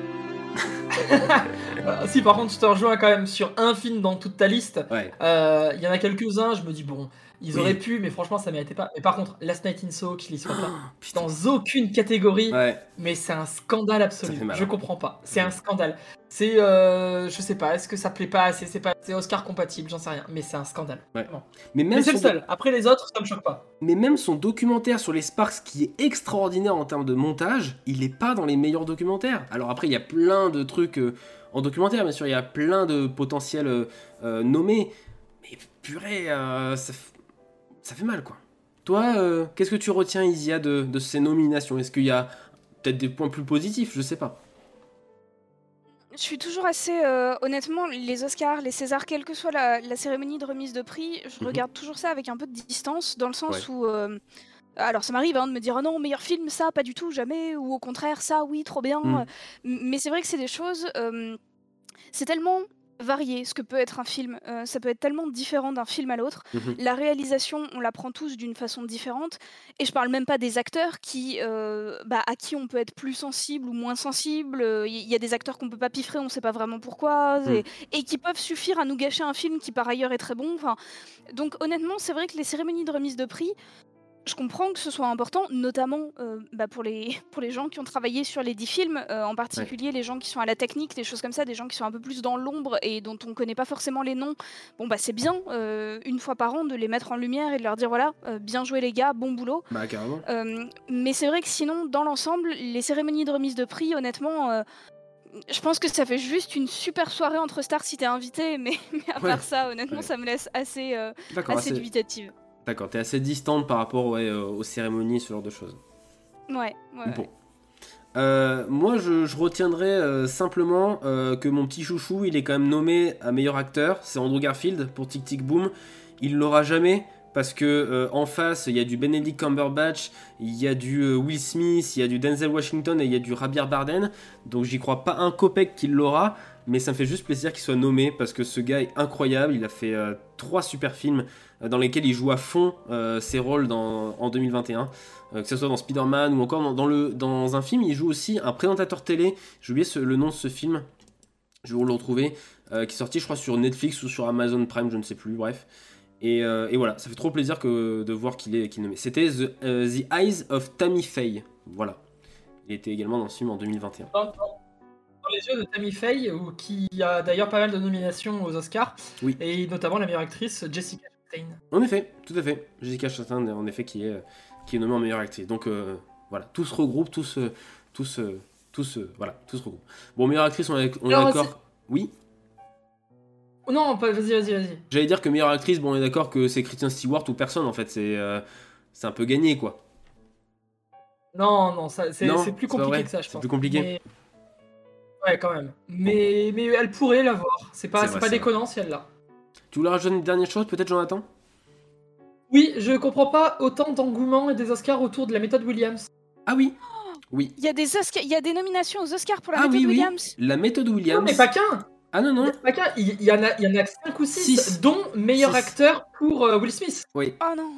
[LAUGHS] si par contre je te rejoins quand même sur un film dans toute ta liste, Ouais, Euh, Il y en a quelques-uns, je me dis, bon, ils Oui. auraient pu, mais franchement, ça méritait pas. Mais par contre, Last Night in Soho, qu'il y soit pas [GASPS] putain. dans aucune catégorie, Ouais, mais c'est un scandale absolu. Je hein. comprends pas. C'est un scandale. C'est, euh, je sais pas, est-ce que ça plaît pas assez C'est pas, c'est Oscar compatible, j'en sais rien. Mais c'est un scandale. Ouais. Mais même Mais c'est le seul. Après les autres, ça me choque pas. Mais même son documentaire sur les Sparks, qui est extraordinaire en termes de montage, il est pas dans les meilleurs documentaires. Alors après, il y a plein de trucs euh, en documentaire, bien sûr, il y a plein de potentiels euh, euh, nommés. Mais purée, euh, ça, ça fait mal, quoi. Toi, euh, qu'est-ce que tu retiens, Isia, de, de ces nominations? Est-ce qu'il y a peut-être des points plus positifs? Je sais pas. Je suis toujours assez. euh, honnêtement, les Oscars, les Césars, quelle que soit la, la cérémonie de remise de prix, je Mhm. regarde toujours ça avec un peu de distance, dans le sens où. euh, alors, ça m'arrive hein, de me dire, ah non, meilleur film, ça, pas du tout, jamais, ou au contraire, ça, oui, trop bien. Mhm. M- Mais c'est vrai que c'est des choses. euh, c'est tellement varié ce que peut être un film. Euh, ça peut être tellement différent d'un film à l'autre. Mhm. La réalisation, on la prend tous d'une façon différente. Et je parle même pas des acteurs qui, euh, bah, à qui on peut être plus sensible ou moins sensible. Il y a des acteurs qu'on peut pas piffrer, on sait pas vraiment pourquoi, Mm. et, et qui peuvent suffire à nous gâcher un film qui par ailleurs est très bon. Enfin, donc honnêtement, c'est vrai que les cérémonies de remise de prix, je comprends que ce soit important, notamment euh, bah, pour, les, [LAUGHS] pour les gens qui ont travaillé sur les 10 films, euh, en particulier les gens qui sont à la technique, des choses comme ça, des gens qui sont un peu plus dans l'ombre et dont on connaît pas forcément les noms. Bon, bah c'est bien, euh, une fois par an, de les mettre en lumière et de leur dire voilà, bien joué les gars, bon boulot. Bah, carrément. Mais c'est vrai que sinon, dans l'ensemble, les cérémonies de remise de prix, honnêtement, je pense que ça fait juste une super soirée entre stars si t'es invité, mais, [LAUGHS] mais à Ouais. part ça, honnêtement, Ouais. ça me laisse assez, euh, assez- dubitative. D'accord, t'es assez distante par rapport ouais, euh, aux cérémonies, ce genre de choses. Ouais, ouais. Bon. Euh, moi, je, je retiendrai euh, simplement euh, que mon petit chouchou, il est quand même nommé à meilleur acteur. C'est Andrew Garfield pour Tic Tic Boom. Il l'aura jamais parce que en face, il y a du Benedict Cumberbatch, il y a du Will Smith, il y a du Denzel Washington et il y a du Javier Bardem. Donc, j'y crois pas un copec qu'il l'aura, mais ça me fait juste plaisir qu'il soit nommé parce que ce gars est incroyable. Il a fait euh, trois super films euh, dans lesquels il joue à fond euh, ses rôles en 2021 euh, que ce soit dans Spider-Man ou encore dans, un film, il joue aussi un présentateur télé. J'ai oublié le nom de ce film, je vais vous le retrouver, qui est sorti, je crois, sur Netflix ou sur Amazon Prime, je ne sais plus, bref. Et, voilà, ça fait trop plaisir de voir qu'il est, nommé. C'était The, The Eyes of Tammy Faye. Voilà. Il était également dans ce film en 2021. Dans, les yeux de Tammy Faye, ou- qui a d'ailleurs pas mal de nominations aux Oscars, Oui. et notamment la meilleure actrice Jessica Chastain. En effet, tout à fait. Jessica Chastain, en effet, qui est, qui est nommée en meilleure actrice. Donc euh, voilà, tout se regroupe, tout se, tout se, tout se, voilà, tout se regroupe. Bon, meilleure actrice, on est, on est Alors, d'accord. Oui. Non, pas- vas-y, vas-y, vas-y. J'allais dire que meilleure actrice, bon, on est d'accord que c'est Christian Stewart ou personne en fait. C'est, euh, c'est un peu gagné quoi. Non, non, ça- c'est c'est plus c'est compliqué que ça, je c'est pense. plus compliqué. Mais- Ouais, quand même. Mais, mais elle pourrait l'avoir. C'est pas, C'est pas déconnant si elle l'a. Tu voulais rajouter une dernière chose, peut-être, Jonathan? Oui, je comprends pas autant d'engouement et des Oscars autour de la méthode Williams. Ah oui. Oui. Il y, a des Oscars- il y a des nominations aux Oscars pour la Ah méthode oui, oui. Williams. La méthode Williams. Non, mais pas qu'un Ah non, non. Pas qu'un Il il y, en a, il y en a 5 ou 6, Six. dont meilleur Six. acteur pour euh, Will Smith. Oui. Oh non.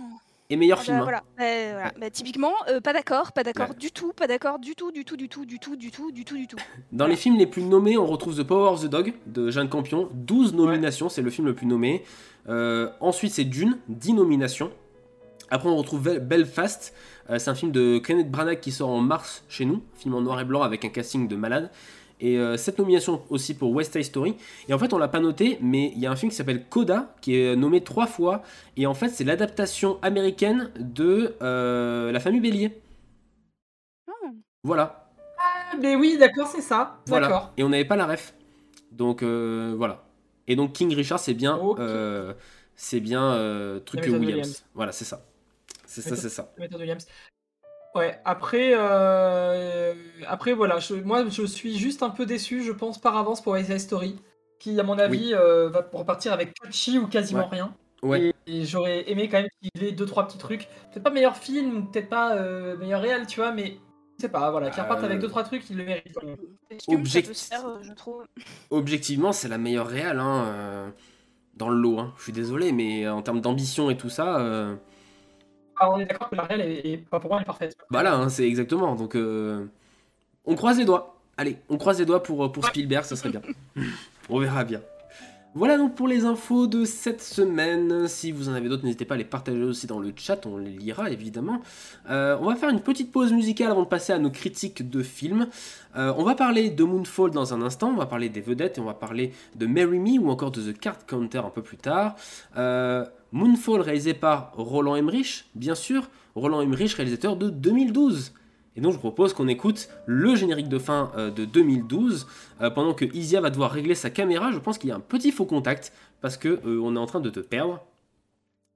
Et meilleur Ah film. bah, hein. voilà. Bah, voilà. Bah, typiquement, euh, pas d'accord, pas d'accord Ouais. du tout, pas d'accord du tout, du tout, du tout, du tout, du tout, du tout, du tout. [LAUGHS] Dans les films les plus nommés, on retrouve The Power of the Dog de Jeanne Campion. 12 nominations, c'est le film le plus nommé. Euh, ensuite, c'est Dune, 10 nominations. Après, on retrouve Bel- Belfast. Euh, c'est un film de Kenneth Branagh qui sort en mars chez nous. Film en noir et blanc avec un casting de malade. Et euh, cette nomination aussi pour West Side Story. Et en fait, on l'a pas noté, mais il y a un film qui s'appelle Coda, qui est nommé trois fois. Et en fait, c'est l'adaptation américaine de euh, La famille Bélier. Oh. Voilà. Ah, mais oui, d'accord, c'est ça. Voilà. D'accord. Et on n'avait pas la ref. Donc euh, voilà. Et donc King Richard, c'est bien, euh, c'est bien euh, truc Williams. Williams. Voilà, c'est ça. C'est ça, c'est ça. Williams. Ouais, après, euh, après voilà, je- moi je suis juste un peu déçu, je pense, par avance pour Side Story, qui, à mon avis, euh, va repartir avec touchy ou quasiment Ouais. rien. Ouais. Et, et j'aurais aimé quand même qu'il ait deux trois petits trucs. Peut-être pas meilleur film, ou peut-être pas euh, meilleur réel, tu vois, mais je sais pas, voilà, qu'il reparte avec deux trois trucs, il le mérite. faire, je trouve. Objectivement, c'est la meilleure réelle hein, euh, dans le lot. hein. Je suis désolé, mais en termes d'ambition et tout ça, on est d'accord que la réelle est, pas pour moi, elle est parfaite. voilà, hein, c'est exactement. Donc euh, on croise les doigts. Allez, on croise les doigts pour, pour Spielberg, ça serait bien. [LAUGHS] on verra bien. Voilà donc pour les infos de cette semaine. Si vous en avez d'autres, n'hésitez pas à les partager aussi dans le chat, on les lira évidemment. Euh, on va faire une petite pause musicale avant de passer à nos critiques de films. Euh, on va parler de Moonfall dans un instant, on va parler des vedettes et on va parler de Marry Me ou encore de The Card Counter un peu plus tard. Euh, Moonfall réalisé par Roland Emmerich, bien sûr. Roland Emmerich, réalisateur de 2012. Et donc je propose qu'on écoute le générique de fin euh, de 2012 euh, pendant que Isia va devoir régler sa caméra. Je pense qu'il y a un petit faux contact parce que euh, on est en train de te perdre.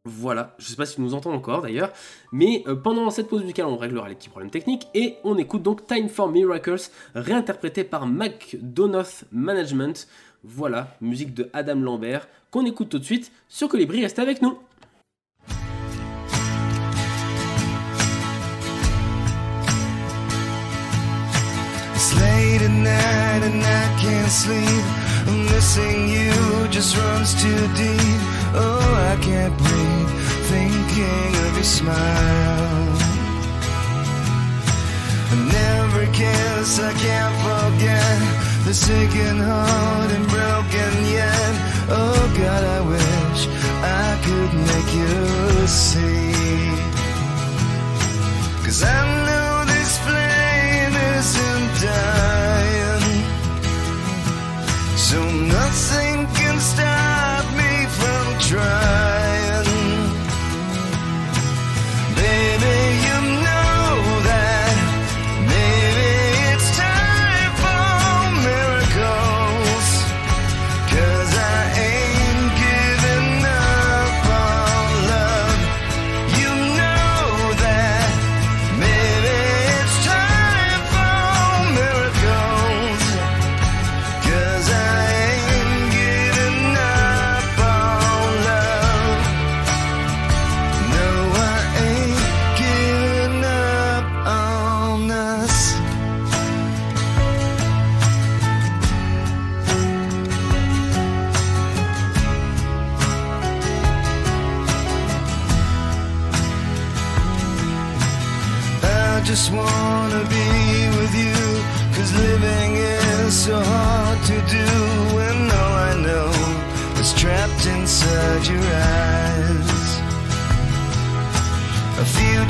Voilà, je sais pas si tu nous entends encore d'ailleurs, mais pendant cette pause musicale, on réglera les petits problèmes techniques et on écoute donc Time for Miracles, réinterprété par McDonough Management. Voilà, musique de Adam Lambert, qu'on écoute tout de suite sur Colibri, restez avec nous. Late at night and I can't sleep. Missing you just runs too deep. Oh, I can't breathe thinking of your smile. And every kiss I can't forget. The second heart and broken yet. Oh God, I wish I could make you see. Cause I know So nothing can stop me from trying.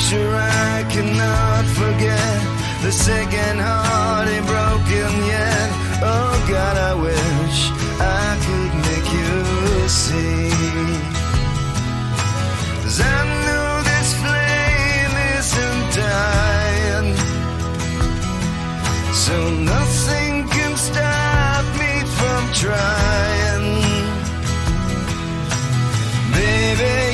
A future I cannot forget. The second heart ain't broken yet. Oh God, I wish I could make you see. Cause I know this flame isn't dying. So nothing can stop me from trying. Baby,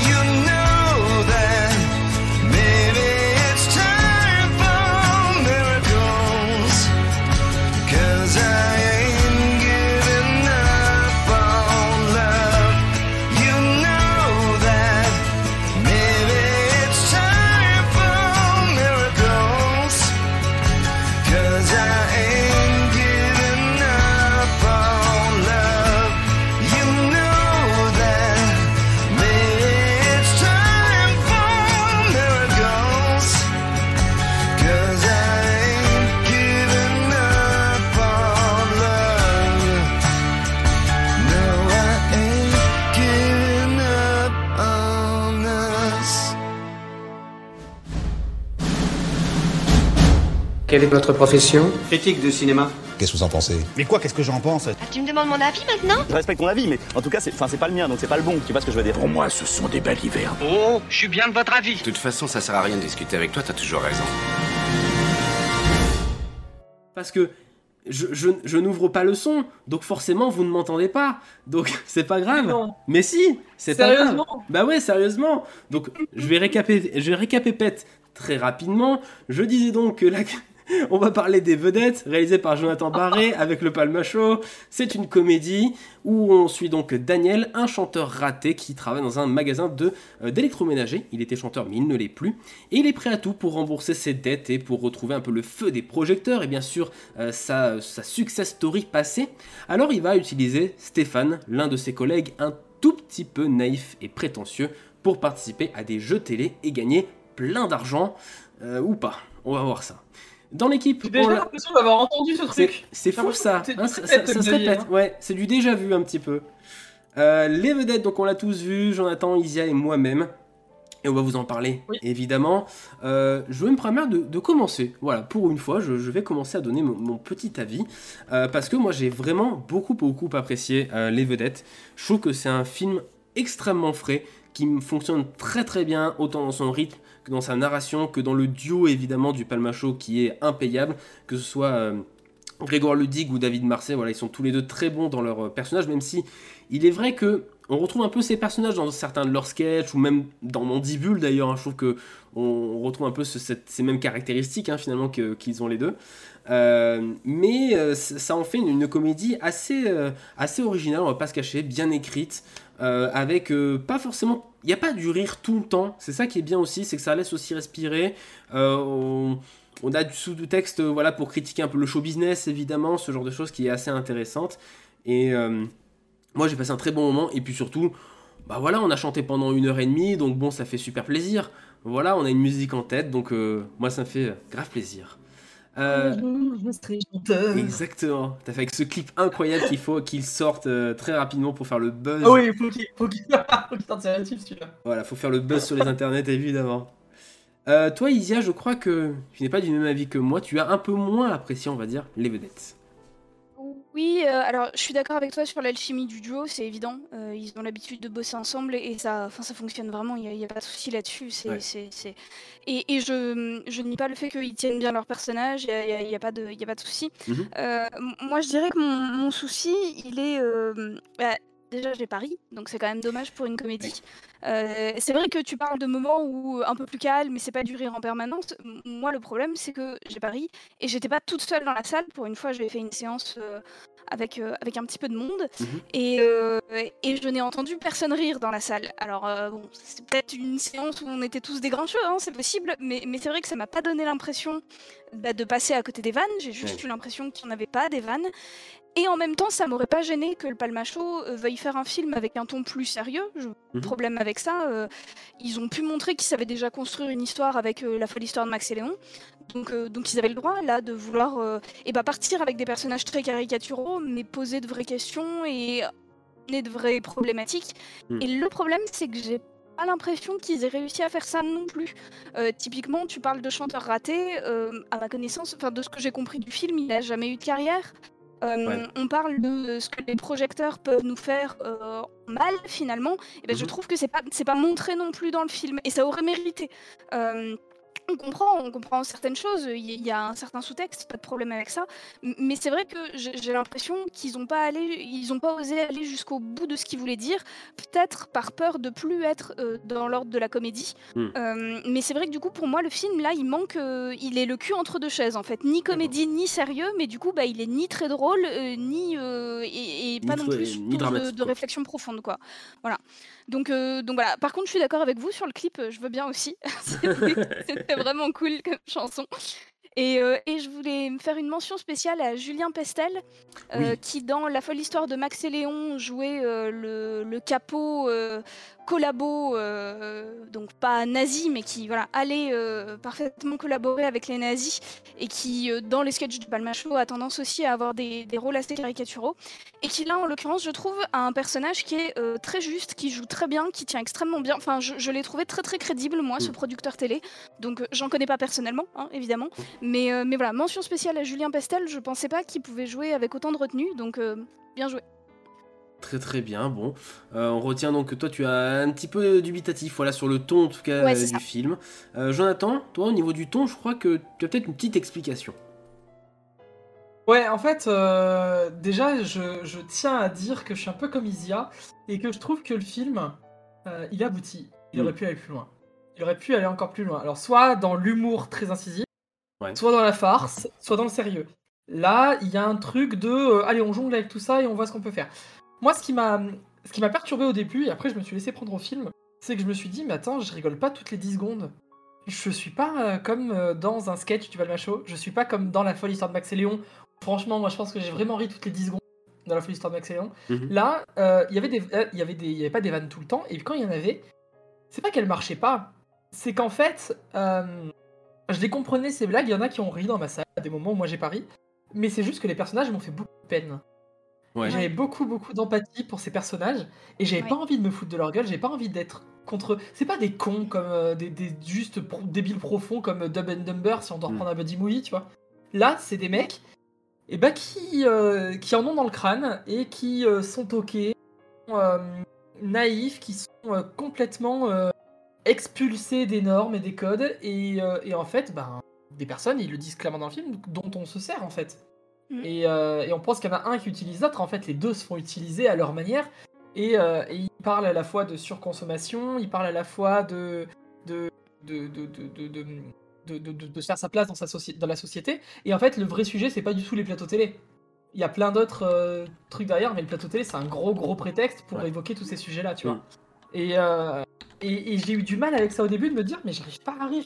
est votre profession Critique de cinéma. Qu'est-ce que vous en pensez? Mais quoi, qu'est-ce que j'en pense? Ah, tu me demandes mon avis maintenant? Je respecte ton avis, mais en tout cas, c'est enfin, c'est pas le mien, donc c'est pas le bon. Tu vois ce que je veux dire Pour moi, ce sont des balivernes. Oh, je suis bien de votre avis. De toute façon, ça sert à rien de discuter avec toi, t'as toujours raison. Parce que je, je- je n'ouvre pas le son, donc forcément vous ne m'entendez pas. Donc [LAUGHS] c'est pas grave. Mais si, c'est pas grave. Bah ouais, sérieusement. Donc je vais récapé, je vais récapépète très rapidement. Je disais donc que la... [LAUGHS] On va parler des vedettes, réalisées par Jonathan Barré avec le Palmacho. C'est une comédie où on suit donc Daniel, un chanteur raté qui travaille dans un magasin euh, d'électroménager. Il était chanteur mais il ne l'est plus. Et il est prêt à tout pour rembourser ses dettes et pour retrouver un peu le feu des projecteurs et bien sûr euh, sa, sa success story passée. Alors il va utiliser Stéphane, l'un de ses collègues un tout petit peu naïf et prétentieux, pour participer à des jeux télé et gagner plein d'argent. Euh, ou pas, on va voir ça. Dans l'équipe, J'ai déjà l'impression d'avoir entendu ce truc. C'est fou ça, hein, c'est ça, ça- se répète, hein. ouais, c'est du déjà vu un petit peu. Euh, les vedettes, donc on l'a tous vu, Jonathan, Isia et moi-même. Et on va vous en parler, évidemment. Euh, je vais me permettre de, de commencer. Voilà, pour une fois, je, je vais commencer à donner mon, mon petit avis. Euh, parce que moi, j'ai vraiment beaucoup, beaucoup apprécié euh, Les Vedettes. Je trouve que c'est un film extrêmement frais, qui fonctionne très très bien, autant dans son rythme que dans sa narration, que dans le duo, évidemment, du Palmacho, qui est impayable. Que ce soit... euh, Grégoire Ludig ou David Marseille, voilà, ils sont tous les deux très bons dans leurs euh, personnages, même si il est vrai que on retrouve un peu ces personnages dans certains de leurs sketchs ou même dans Mandibule d'ailleurs. hein, je trouve que on retrouve un peu ces mêmes caractéristiques hein, finalement qu'ils ont les deux. Euh, mais euh, ça en fait une, comédie assez, euh, assez originale, on va pas se cacher, bien écrite, avec pas forcément. Il n'y a pas du rire tout le temps, c'est ça qui est bien aussi, c'est que ça laisse aussi respirer. On, a du sous-texte voilà, pour critiquer un peu le show business, évidemment, ce genre de choses qui est assez intéressante. Et moi, j'ai passé un très bon moment. Et puis surtout, bah voilà, on a chanté pendant une heure et demie, donc bon, ça fait super plaisir. Voilà, on a une musique en tête, donc moi, ça me fait grave plaisir. Euh, Je serai chanteur. exactement. T'as fait avec ce clip incroyable qu'il faut qu'il sorte euh, très rapidement pour faire le buzz. Ah oui, faut qu'il faut qu'il [LAUGHS] faut qu'il sorte sur YouTube celui-là. Voilà, faut faire le buzz sur les internets, évidemment. Euh, toi, Isia, je crois que tu n'es pas du même avis que moi. Tu as un peu moins apprécié, on va dire, les vedettes. Oui, euh, alors je suis d'accord avec toi sur l'alchimie du duo, c'est évident. Euh, ils ont l'habitude de bosser ensemble et ça, enfin, ça fonctionne vraiment, il n'y a, pas de souci là-dessus. c'est Ouais. c'est- c'est- Et, et je, je nie pas le fait qu'ils tiennent bien leur personnage, il n'y a, a- a pas de, souci. Mhm. Euh, moi, je dirais que mon, mon souci, il est. bah, déjà, j'ai Paris, donc c'est quand même dommage pour une comédie. Euh, c'est vrai que tu parles de moments où un peu plus calme, mais c'est pas du rire en permanence. Moi, le problème, c'est que j'ai Paris et j'étais pas toute seule dans la salle. Pour une fois, j'ai fait une séance euh, avec, euh, avec un petit peu de monde Mhm. et, et je n'ai entendu personne rire dans la salle. Alors, bon, c'est peut-être une séance où on était tous des grincheux, hein, c'est possible, mais, mais c'est vrai que ça m'a pas donné l'impression bah, de passer à côté des vannes. J'ai juste Ouais. eu l'impression qu'il n'y en avait pas des vannes. Et en même temps, ça m'aurait pas gêné que le Palmacho euh, veuille faire un film avec un ton plus sérieux. Je... Mhm. Problème avec ça. euh, ils ont pu montrer qu'ils savaient déjà construire une histoire avec euh, la folle histoire de Max et Léon. Donc, euh, donc ils avaient le droit là de vouloir ben, partir avec des personnages très caricaturaux, mais poser de vraies questions et amener de vraies problématiques. Mm. Et le problème, c'est que j'ai pas l'impression qu'ils aient réussi à faire ça non plus. Euh, typiquement, tu parles de chanteur raté. euh, à ma connaissance, enfin de ce que j'ai compris du film, il n'a jamais eu de carrière. Euh, Ouais. On parle de ce que les projecteurs peuvent nous faire euh, mal finalement. Et ben, je Mhm. trouve que c'est pas c'est pas montré non plus dans le film et ça aurait mérité. Euh, on comprend, on comprend certaines choses, il y- a un certain sous-texte, pas de problème avec ça. Mais c'est vrai que j'ai l'impression qu'ils n'ont pas allé, ils ont pas osé aller jusqu'au bout de ce qu'ils voulaient dire, peut-être par peur de plus être euh, dans l'ordre de la comédie. Hmm. Euh, mais c'est vrai que du coup, pour moi, le film là, il manque, euh, il est le cul entre deux chaises en fait, ni comédie ni sérieux, mais du coup, bah, il est ni très drôle, euh, ni et, et Ni pas non plus ni de, réflexion profonde quoi. Voilà. Donc, donc voilà. Par contre, je suis d'accord avec vous sur le clip. Je veux bien aussi. [LAUGHS] C'était [LAUGHS] c'était vraiment cool comme chanson. Et, euh, et je voulais me faire une mention spéciale à Julien Pestel, euh, Oui. qui dans La folle histoire de Max et Léon jouait euh, le, le capot collabo, euh, donc pas nazi, mais qui voilà, allait euh, parfaitement collaborer avec les nazis, et qui, euh, dans les sketchs du Palmacho, a tendance aussi à avoir des, des rôles assez caricaturaux, et qui là, en l'occurrence, je trouve, a un personnage qui est très juste, qui joue très bien, qui tient extrêmement bien. Enfin, je, je l'ai trouvé très très crédible, moi, ce Mm. producteur télé. Donc, j'en connais pas personnellement, hein, évidemment. Mais, mais voilà, mention spéciale à Julien Pestel, je pensais pas qu'il pouvait jouer avec autant de retenue, donc bien joué. Très très bien, bon. Euh, on retient donc que toi tu as un petit peu dubitatif voilà, sur le ton en tout cas Ouais, euh, du ça. film. Euh, Jonathan, toi au niveau du ton, je crois que tu as peut-être une petite explication. Ouais, en fait, euh, déjà, je, je tiens à dire que je suis un peu comme Isia et que je trouve que le film, euh, il aboutit. Il Mm. aurait pu aller plus loin. Il aurait pu aller encore plus loin. Alors, soit dans l'humour très incisif, Ouais. soit dans la farce, soit dans le sérieux. Là, il y a un truc de euh, allez, on jongle avec tout ça et on voit ce qu'on peut faire. Moi, ce qui m'a ce qui m'a perturbé au début, et après je me suis laissé prendre au film, c'est que je me suis dit, mais attends, je rigole pas toutes les 10 secondes. Je suis pas euh, comme euh, dans un sketch du Palmacho, je suis pas comme dans la folle histoire de Max et Léon. Franchement, moi je pense que j'ai vraiment ri toutes les 10 secondes dans la folle histoire de Max et Léon. Là, euh, il y avait des, euh, il y avait des, il y avait pas des vannes tout le temps, et quand il y en avait, c'est pas qu'elles marchaient pas, c'est qu'en fait, euh, je les comprenais ces blagues. Il y en a qui ont ri dans ma salle à des moments où moi j'ai pas ri, mais c'est juste que les personnages m'ont fait beaucoup de peine. Ouais. J'avais beaucoup beaucoup d'empathie pour ces personnages et j'avais pas envie de me foutre de leur gueule. J'ai pas envie d'être contre. C'est pas des cons comme euh, des, des juste pro- débiles profonds comme euh, Dub and Dumber si on doit reprendre un buddy movie, tu vois. Là, c'est des mecs et bah, qui, euh, qui en ont dans le crâne et qui euh, sont toqués, euh, naïfs, qui sont euh, complètement euh, expulsés des normes et des codes. Et, euh, et en fait, ben, des personnes, ils le disent clairement dans le film, dont on se sert en fait. Et, euh, et on pense qu'il y en a un qui utilise l'autre. En fait, les deux se font utiliser à leur manière. Et, euh, et ils parlent à la fois de surconsommation, ils parlent à la fois de, de, de, de, de, de, de- de- de- de- de se faire sa place dans, sa soci- dans la société. Et en fait, le vrai sujet, c'est pas du tout les plateaux télé. Il y a plein d'autres euh, trucs derrière, mais le plateau télé, c'est un gros, gros prétexte pour évoquer tous ces sujets-là, tu vois. Et, euh, et, et j'ai eu du mal avec ça au début de me dire, mais j'arrive pas à rire.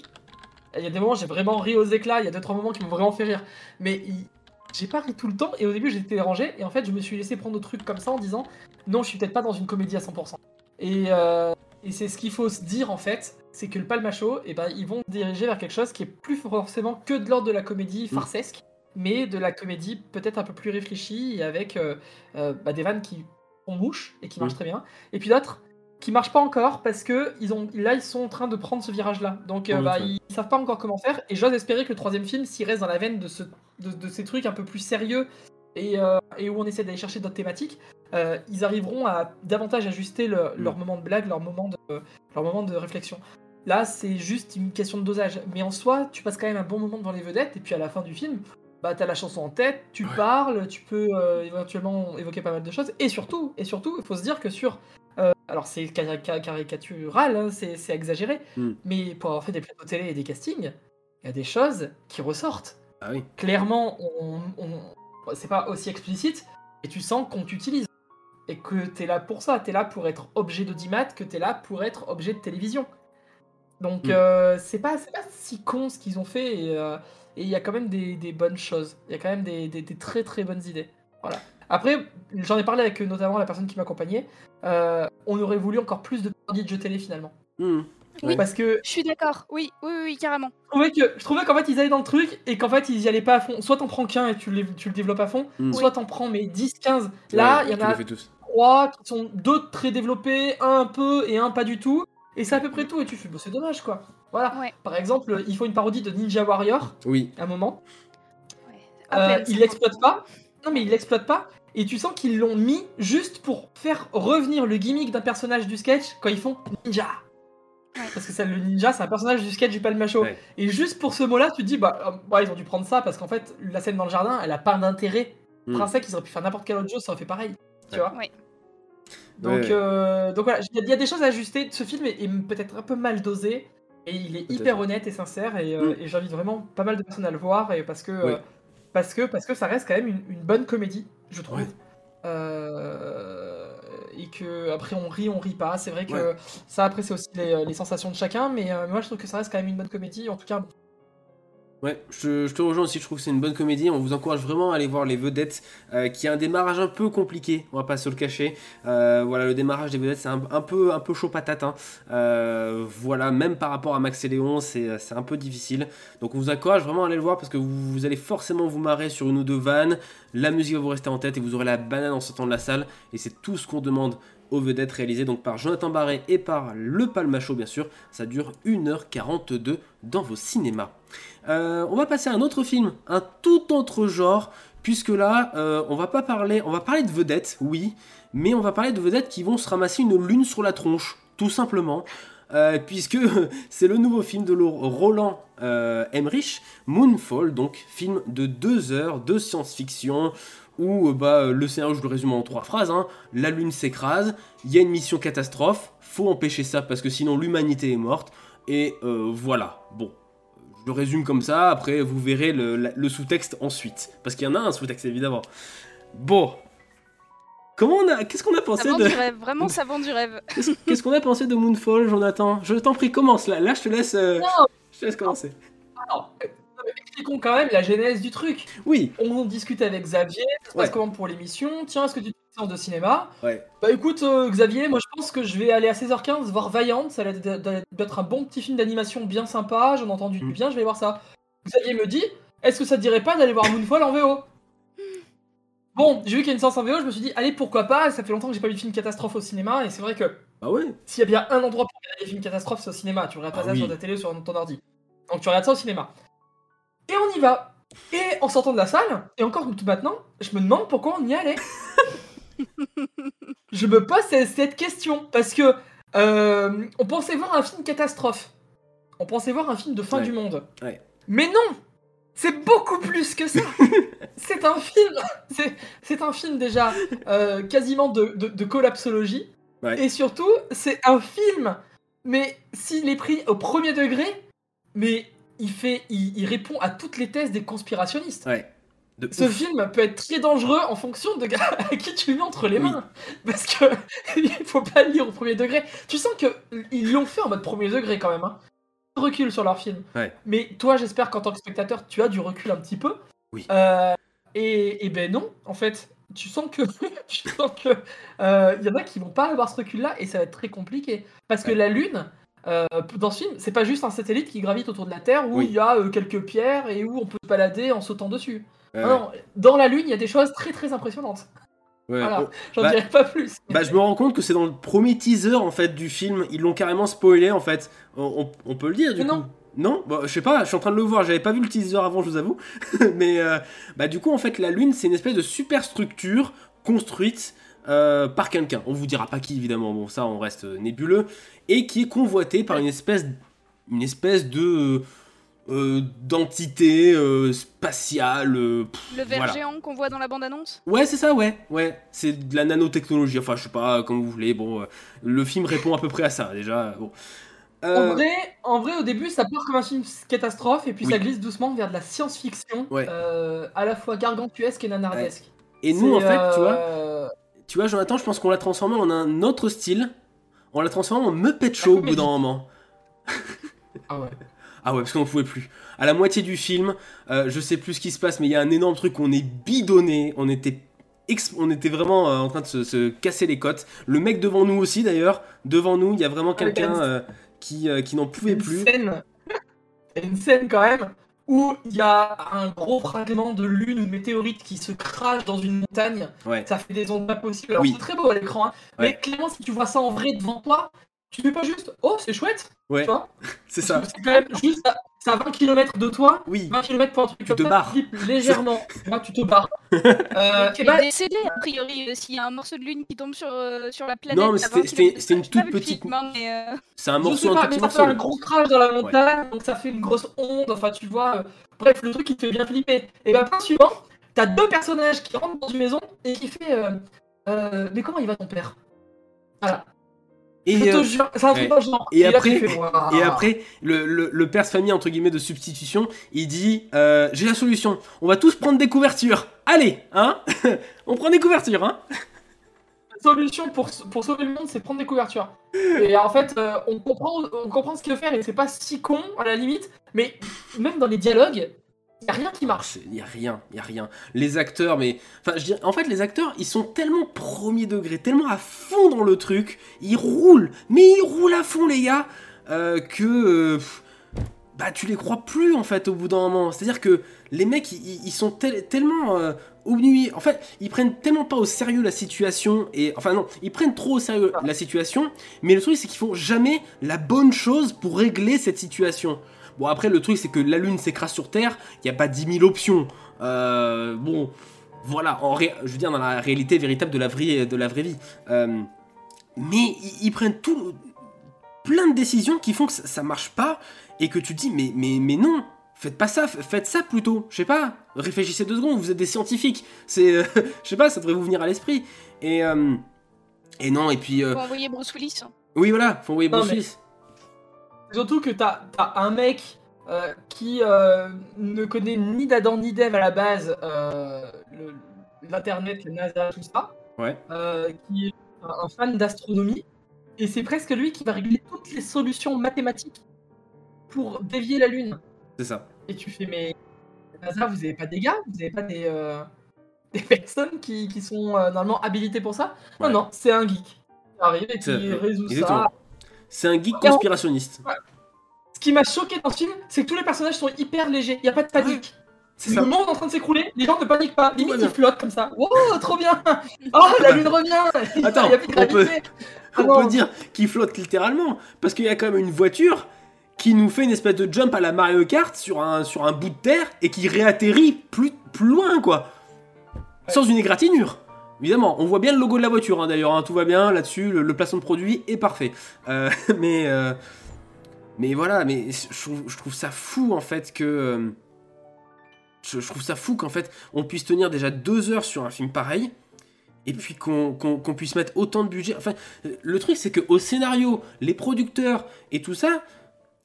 Il y a des moments, j'ai vraiment ri aux éclats, il y a deux, trois moments qui m'ont vraiment fait rire. Mais il- j'ai pas ri tout le temps et au début j'étais dérangé et en fait je me suis laissé prendre au truc comme ça en disant non je suis peut-être pas dans une comédie à 100%. Et, euh, et c'est ce qu'il faut se dire en fait, c'est que le Palmacho, eh ben, ils vont se diriger vers quelque chose qui est plus forcément que de l'ordre de la comédie farcesque, mais de la comédie peut-être un peu plus réfléchie et avec euh, euh, bah, des vannes qui font mouche et qui marchent Mm. très bien. Et puis d'autres qui marchent pas encore parce que ils ont, là ils sont en train de prendre ce virage-là. Donc euh, bah, ils, savent pas encore comment faire. Et j'ose espérer que le troisième film, s'il reste dans la veine de, ce, de, de ces trucs un peu plus sérieux et, euh, et où on essaie d'aller chercher d'autres thématiques, euh, ils arriveront à davantage ajuster le- leur moment de blague, leur moment de, leur moment de réflexion. Là, c'est juste une question de dosage. Mais en soi, tu passes quand même un bon moment devant les vedettes, et puis à la fin du film, bah t'as la chanson en tête, tu parles, tu peux euh, éventuellement évoquer pas mal de choses, et surtout, et surtout, il faut se dire que sur, alors c'est cari- cari- caricatural, hein, c'est exagéré, Mm. mais pour avoir fait des plateaux télé et des castings, il y a des choses qui ressortent. Ah oui. Clairement, on, on- c'est pas aussi explicite, et tu sens qu'on t'utilise. Et que t'es là pour ça, t'es là pour être objet d'audimat, que t'es là pour être objet de télévision. Donc Mm. euh, c'est pas, si con ce qu'ils ont fait, et euh, il y a quand même des, des bonnes choses. Il y a quand même des, des- des très très bonnes idées. Voilà. Après, j'en ai parlé avec notamment la personne qui m'accompagnait. euh, on aurait voulu encore plus de parodies de jeux télé finalement. Hmm. Oui. Parce que Je suis d'accord, oui, oui, oui, carrément. je trouvais que je trouvais qu'en fait ils allaient dans le truc et qu'en fait ils y allaient pas à fond. Soit t'en prends qu'un et tu le, tu le développes à fond, Mm. soit t'en prends mais 10, 15. Là, il y en tu a les fais tous. trois qui sont deux très développés, un un peu et un pas du tout. Et c'est à peu près tout. Et tu fais, bah, c'est dommage quoi. Voilà. Par exemple, il faut une parodie de Ninja Warrior Oui. à un moment. À Euh, peine, il ça. l'exploite pas. Non mais il l'exploite pas. Et tu sens qu'ils l'ont mis juste pour faire revenir le gimmick d'un personnage du sketch quand ils font ninja. Parce que ça, le ninja, c'est un personnage du sketch du Palmacho. Et juste pour ce mot-là, tu te dis, bah, euh, bah, ils ont dû prendre ça parce qu'en fait, la scène dans le jardin, elle a pas d'intérêt Mm. intrinsèque. Ils auraient pu faire n'importe quel autre jeu, ça aurait fait pareil. Tu vois Ouais. donc, Ouais. euh, donc voilà, il y, a- il y a des choses à ajuster. Ce film est, est peut-être un peu mal dosé. Et il est hyper honnête et sincère. Et, euh, Mm. et j'invite vraiment pas mal de personnes à le voir. Et parce que, euh, parce que, parce que ça reste quand même une, une bonne comédie, je trouve. Ouais. Euh, et que après on rit, on rit pas. C'est vrai que Ouais. ça après c'est aussi les, les sensations de chacun. Mais euh, moi je trouve que ça reste quand même une bonne comédie. En tout cas, Ouais, je, te rejoins aussi, je trouve que c'est une bonne comédie. On vous encourage vraiment à aller voir les vedettes, euh, qui a un démarrage un peu compliqué, on va pas se le cacher. Euh, voilà, le démarrage des vedettes, c'est un, peu, un peu chaud patate. hein. Euh, voilà, même par rapport à Max et Léon, c'est un peu difficile. Donc on vous encourage vraiment à aller le voir parce que vous allez forcément vous marrer sur une ou deux vannes. La musique va vous rester en tête et vous aurez la banane en sortant de la salle. Et c'est tout ce qu'on demande aux vedettes réalisées donc par Jonathan Barré et par le Palmacho bien sûr. Ça dure 1h42 dans vos cinémas. Euh, on va passer à un autre film, un tout autre genre, puisque là, euh, on va pas parler, on va parler de vedettes, oui, mais on va parler de vedettes qui vont se ramasser une lune sur la tronche, tout simplement, euh, puisque [LAUGHS] c'est le nouveau film de Roland Emmerich, Moonfall, donc film de deux heures de science-fiction. Où euh, bah, le scénario, je le résume en trois phrases. hein. La lune s'écrase, il y a une mission catastrophe, faut empêcher ça parce que sinon l'humanité est morte. Et euh, voilà, bon, je le résume comme ça, après vous verrez le, la- le sous-texte ensuite. Parce qu'il y en a un sous-texte évidemment. Bon. Comment on a. Qu'est-ce qu'on a pensé Ça vend de. du rêve, vraiment ça vend du rêve. [LAUGHS] Qu'est-ce qu'on a pensé de Moonfall, Jonathan? Je t'en prie, commence là. Là, je te laisse. euh, Non. Je te laisse commencer. Euh, non, expliquons quand même la genèse du truc. Oui. On discute avec Xavier, ça se passe Ouais. comment pour l'émission Tiens, est-ce que tu fais séance de cinéma? Ouais. Bah écoute, euh, Xavier, moi je pense que je vais aller à 16h15 voir Vaillante, ça a l'air d'être d'être un bon petit film d'animation bien sympa, j'en ai entendu Mm. du bien, je vais voir ça. Xavier me dit, est-ce que ça te dirait pas d'aller voir Moonfall en VO Bon, j'ai vu qu'il y a une séance en VO, je me suis dit, allez, pourquoi pas, ça fait longtemps que j'ai pas vu de film catastrophe au cinéma, et c'est vrai que Bah ouais. s'il y a bien un endroit pour regarder des films catastrophes, c'est au cinéma. Tu regardes pas Ah ça oui. sur ta télé ou sur ton ordi. Donc tu regardes ça au cinéma. Et on y va. Et en sortant de la salle, et encore tout maintenant, je me demande pourquoi on y allait. [LAUGHS] je me pose ce- cette question. Parce que euh, on pensait voir un film catastrophe. On pensait voir un film de fin Ouais. du monde. Ouais. Mais non C'est beaucoup plus que ça [LAUGHS] C'est un film C'est- C'est un film déjà euh, quasiment de, de, de collapsologie. Ouais. Et surtout, c'est un film Mais s'il est pris au premier degré, mais il, fait, il, il répond à toutes les thèses des conspirationnistes. Ouais. De Ce ouf. film peut être très dangereux en fonction de [LAUGHS] à qui tu le mets entre les mains. Parce que [LAUGHS] il faut pas le lire au premier degré. Tu sens que ils l'ont fait en mode premier degré quand même. Hein. Recul sur leur film. Ouais. Mais toi, j'espère qu'en tant que spectateur, tu as du recul un petit peu. Oui. Euh, Et, et ben non, en fait, tu sens que [LAUGHS] tu sens que euh, il y en a qui vont pas avoir ce recul-là et ça va être très compliqué parce que la Lune. Euh, dans ce film, c'est pas juste un satellite qui gravite autour de la Terre où Oui. il y a euh, quelques pierres et où on peut se balader en sautant dessus. Non, non, dans la Lune, il y a des choses très très impressionnantes. Ouais. Voilà, Oh, j'en bah- dirai pas plus. Bah, je me rends compte que c'est dans le premier teaser en fait du film. Ils l'ont carrément spoilé en fait. On, on- on peut le dire du Mais coup. non. Non, bah, je sais pas. Je suis en train de le voir. J'avais pas vu le teaser avant, je vous avoue. [LAUGHS] Mais euh, bah du coup en fait la Lune c'est une espèce de superstructure construite euh, par quelqu'un. On vous dira pas qui évidemment. Bon ça on reste euh, nébuleux et qui est convoité par une espèce une espèce de euh, d'entité euh, spatiale. pff, Le ver voilà. géant qu'on voit dans la bande-annonce? Ouais, c'est ça, ouais, ouais. C'est de la nanotechnologie, enfin, je sais pas, comme vous voulez. Bon, euh, le film répond à peu près à ça, déjà. Bon. Euh, En, vrai, en vrai, au début, ça part comme un film catastrophe et puis Oui. ça glisse doucement vers de la science-fiction Ouais. euh, à la fois gargantuesque et nanardesque. Et nous, en fait, tu vois, tu vois, Jonathan, je pense qu'on l'a transformé en un autre style. On l'a transformé en Muppet Show au bout d'un moment. Ah ouais. Ah ouais, parce qu'on ne pouvait plus. À la moitié du film, euh, je sais plus ce qui se passe, mais il y a un énorme truc on est bidonné, on était, on était vraiment euh, en train de se, se casser les côtes. Le mec devant nous aussi, d'ailleurs, devant nous, il y a vraiment Avec quelqu'un euh, qui, euh, qui n'en pouvait une plus. Scène, il y a une scène quand même où il y a un gros fragment de lune ou de météorite qui se crache dans une montagne. Ouais. Ça fait des ondes pas possibles. Alors Oui. c'est très beau à l'écran, hein, mais clairement si tu vois ça en vrai devant toi, tu fais pas juste oh c'est chouette, Ouais, tu vois [LAUGHS] c'est ça. C'est quand même juste c'est à 20 km de toi, Oui. 20 km pour un truc Tu comme te ça, barres. tu flippes légèrement, [LAUGHS] tu te barres. [LAUGHS] Euh, Tu et bah, es décédé, a priori, euh, s'il y a un morceau de lune qui tombe sur, euh, sur la planète. Non, mais c'était- 20 c'était kilomètres de c'était une toute petite- euh, [LAUGHS] C'est un morceau, un pas, mais ça fait un gros crash dans la montagne, donc ça fait une grosse onde, enfin tu vois. euh, bref, le truc il te fait bien flipper. Et ben, point suivant, t'as deux personnages qui rentrent dans une maison et qui fait. euh, euh, mais comment il va ton père? Voilà. Et, euh, ouais. après, Waouh. et après le, le, le père de famille, entre guillemets, de substitution, il dit euh, J'ai la solution, on va tous prendre des couvertures. Allez, hein [LAUGHS] On prend des couvertures, hein La solution pour, pour sauver le monde, c'est prendre des couvertures. Et en fait, euh, on, comprend, on comprend ce qu'il veut faire et c'est pas si con à la limite, mais même dans les dialogues, y a rien qui marche. Il y a rien, il y a rien. Les acteurs, mais. Enfin, je dirais, en fait, les acteurs, ils sont tellement premier degré, tellement à fond dans le truc, ils roulent, mais ils roulent à fond, les gars, euh, que. euh, bah, tu les crois plus, en fait, au bout d'un moment. C'est-à-dire que les mecs, ils, ils sont tel- tellement. euh, obnués. En fait, ils prennent tellement pas au sérieux la situation, et. Enfin, non, ils prennent trop au sérieux la situation, mais le truc, c'est qu'ils font jamais la bonne chose pour régler cette situation. Bon, après, le truc, c'est que la Lune s'écrase sur Terre, il n'y a pas 10 000 options. Euh, bon, voilà, en ré- je veux dire, dans la réalité véritable de la vraie, de la vraie vie. Euh, mais ils, prennent tout, plein de décisions qui font que ça, ça marche pas, et que tu te dis, mais, mais, mais non, faites pas ça, faites ça plutôt. Je sais pas, réfléchissez deux secondes, vous êtes des scientifiques. C'est, euh, [LAUGHS] je sais pas, ça devrait vous venir à l'esprit. Et, euh, et non, et puis, euh, faut envoyer Bruce Willis. oui, voilà, faut envoyer Non, Bruce mais- Willis. Surtout que t'as as un mec euh, qui euh, ne connaît ni d'Adam ni d'Ève à la base, euh, le- l'internet, la NASA, tout ça, Ouais. qui est un, fan d'astronomie, et c'est presque lui qui va régler toutes les solutions mathématiques pour dévier la Lune. C'est ça. Et tu fais, mais NASA, vous avez pas des gars Vous avez pas des, [LAUGHS] des personnes qui, qui sont normalement habilitées pour ça? Ouais. Non, non, c'est un geek. qui arrive et qui résout ça. C'est un geek conspirationniste. Ce qui m'a choqué dans ce film, c'est que tous les personnages sont hyper légers. Il n'y a pas de panique. C'est le monde est en train de s'écrouler, les gens ne paniquent pas. Limite, ils flottent comme ça. Wow, trop bien Oh, la lune revient Attends, [LAUGHS] Il y a plus de on peut-. Ah [LAUGHS] On peut dire qu'il flotte littéralement, parce qu'il y a quand même une voiture qui nous fait une espèce de jump à la Mario Kart sur un, sur un bout de terre et qui réatterrit plus, plus loin, quoi. Sans une égratignure. Évidemment, on voit bien le logo de la voiture, hein, d'ailleurs, hein, tout va bien là-dessus, le, placement de produit est parfait. Euh, [LAUGHS] mais, euh, mais voilà, mais je trouve, ça fou, en fait, que... euh, je, trouve ça fou qu'en fait, on puisse tenir déjà deux heures sur un film pareil, et puis qu'on puisse mettre autant de budget. Enfin, le truc, c'est qu'au scénario, les producteurs et tout ça,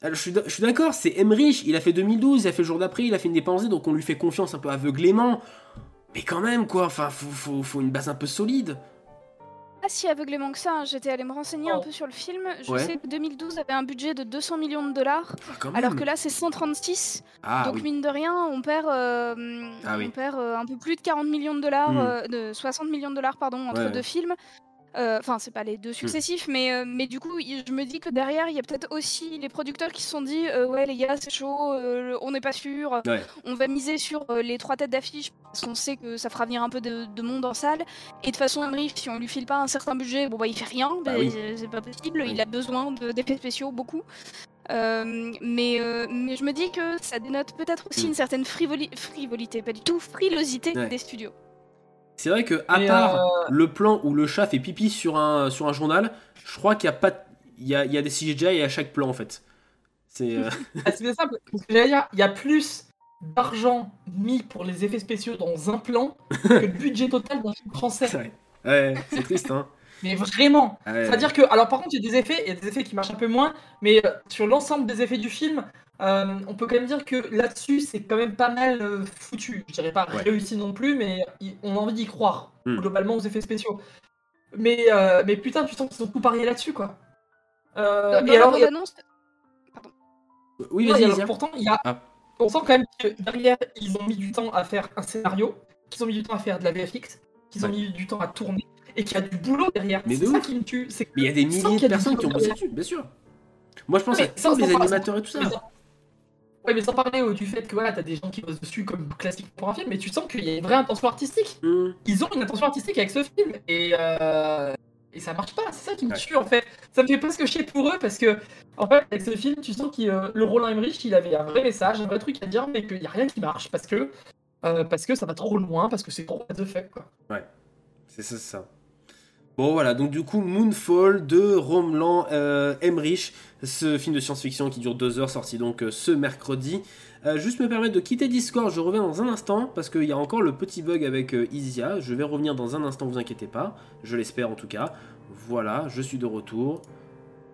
alors, je suis d- je suis d'accord, c'est Emmerich, il a fait 2012, il a fait le jour d'après, il a fait une dépensée, donc on lui fait confiance un peu aveuglément. Mais quand même, quoi, enfin, faut, faut, faut une base un peu solide. pas si aveuglément que ça. hein. J'étais allée me renseigner un Oh. peu sur le film. Je Ouais. sais que 2012 avait un budget de 200 millions de dollars, Ah, alors que là c'est 136. Ah Donc oui. mine de rien, on perd, euh, Ah on oui. perd euh, un peu plus de 40 millions de dollars, Hmm. euh, de 60 millions de dollars pardon, entre Ouais, deux films. Euh, Enfin, c'est pas les deux successifs, mais, euh, mais du coup, je me dis que derrière, il y a peut-être aussi les producteurs qui se sont dit euh, Ouais, les gars, c'est chaud, on n'est pas sûr, Ouais. on va miser sur les trois têtes d'affiche parce qu'on sait que ça fera venir un peu de, de monde en salle. Et de toute façon, Emmerich, si on lui file pas un certain budget, bon, bah, il fait rien, Bah bah, oui. c'est pas possible, Oui. il a besoin de- d'effets spéciaux, beaucoup. Euh, mais, euh, mais je me dis que ça dénote peut-être aussi Mm. une certaine frivoli- frivolité, pas du tout, frilosité Ouais. des studios. C'est vrai que à Mais, part euh, le plan où le chat fait pipi sur un, sur un journal, je crois qu'il y a pas il y a, il y a des CGI à chaque plan en fait. C'est euh, [LAUGHS] Ah, bien simple. Parce que j'allais dire, il y a plus d'argent mis pour les effets spéciaux dans un plan [LAUGHS] que le budget total d'un film français. c'est vrai. Ouais, c'est triste hein. Mais vraiment. Ouais. C'est-à-dire que, alors par contre, il y a des effets, il y a des effets qui marchent un peu moins, mais euh, sur l'ensemble des effets du film, euh, on peut quand même dire que là-dessus, c'est quand même pas mal euh, foutu. Je dirais pas Ouais. réussi non plus, mais on a envie d'y croire, Hmm. globalement, aux effets spéciaux. Mais, euh, mais putain, tu sens qu'ils ont tout parié là-dessus, quoi. Euh, Dans et alors, Oui, vas-y, alors vas-y. pourtant, il y a... Ah. on sent quand même que derrière, ils ont mis du temps à faire un scénario, qu'ils ont mis du temps à faire de la VFX, qu'ils ont Ouais. mis du temps à tourner, et qu'il y a du boulot derrière. Mais c'est ça qui me tue. Mais il y a des milliers de personnes qui ont bossé dessus, bien sûr. Moi je pense à sans- tous les animateurs et tout ça. Ouais, mais sans parler euh, du fait que voilà, t'as des gens qui bossent dessus comme classique pour un film, mais tu sens qu'il y a une vraie intention artistique. Hmm. Ils ont une intention artistique avec ce film et, euh, et ça marche pas. C'est ça qui me Ouais. tue en fait. Ça me fait presque chier pour eux parce que en fait, avec ce film, tu sens que euh, le Roland Emmerich, il avait un vrai message, un vrai truc à dire, mais qu'il y a rien qui marche parce que euh, parce que ça va trop loin, parce que c'est trop what the fuck quoi. Ouais, c'est ça, c'est ça. Bon voilà, donc du coup Moonfall de Romeland euh, Emmerich, ce film de science-fiction qui dure deux heures, sorti donc euh, ce mercredi. Euh, juste me permettre de quitter Discord, je reviens dans un instant, parce qu'il y a encore le petit bug avec Isia, je vais revenir dans un instant, vous inquiétez pas, je l'espère en tout cas. Voilà, je suis de retour.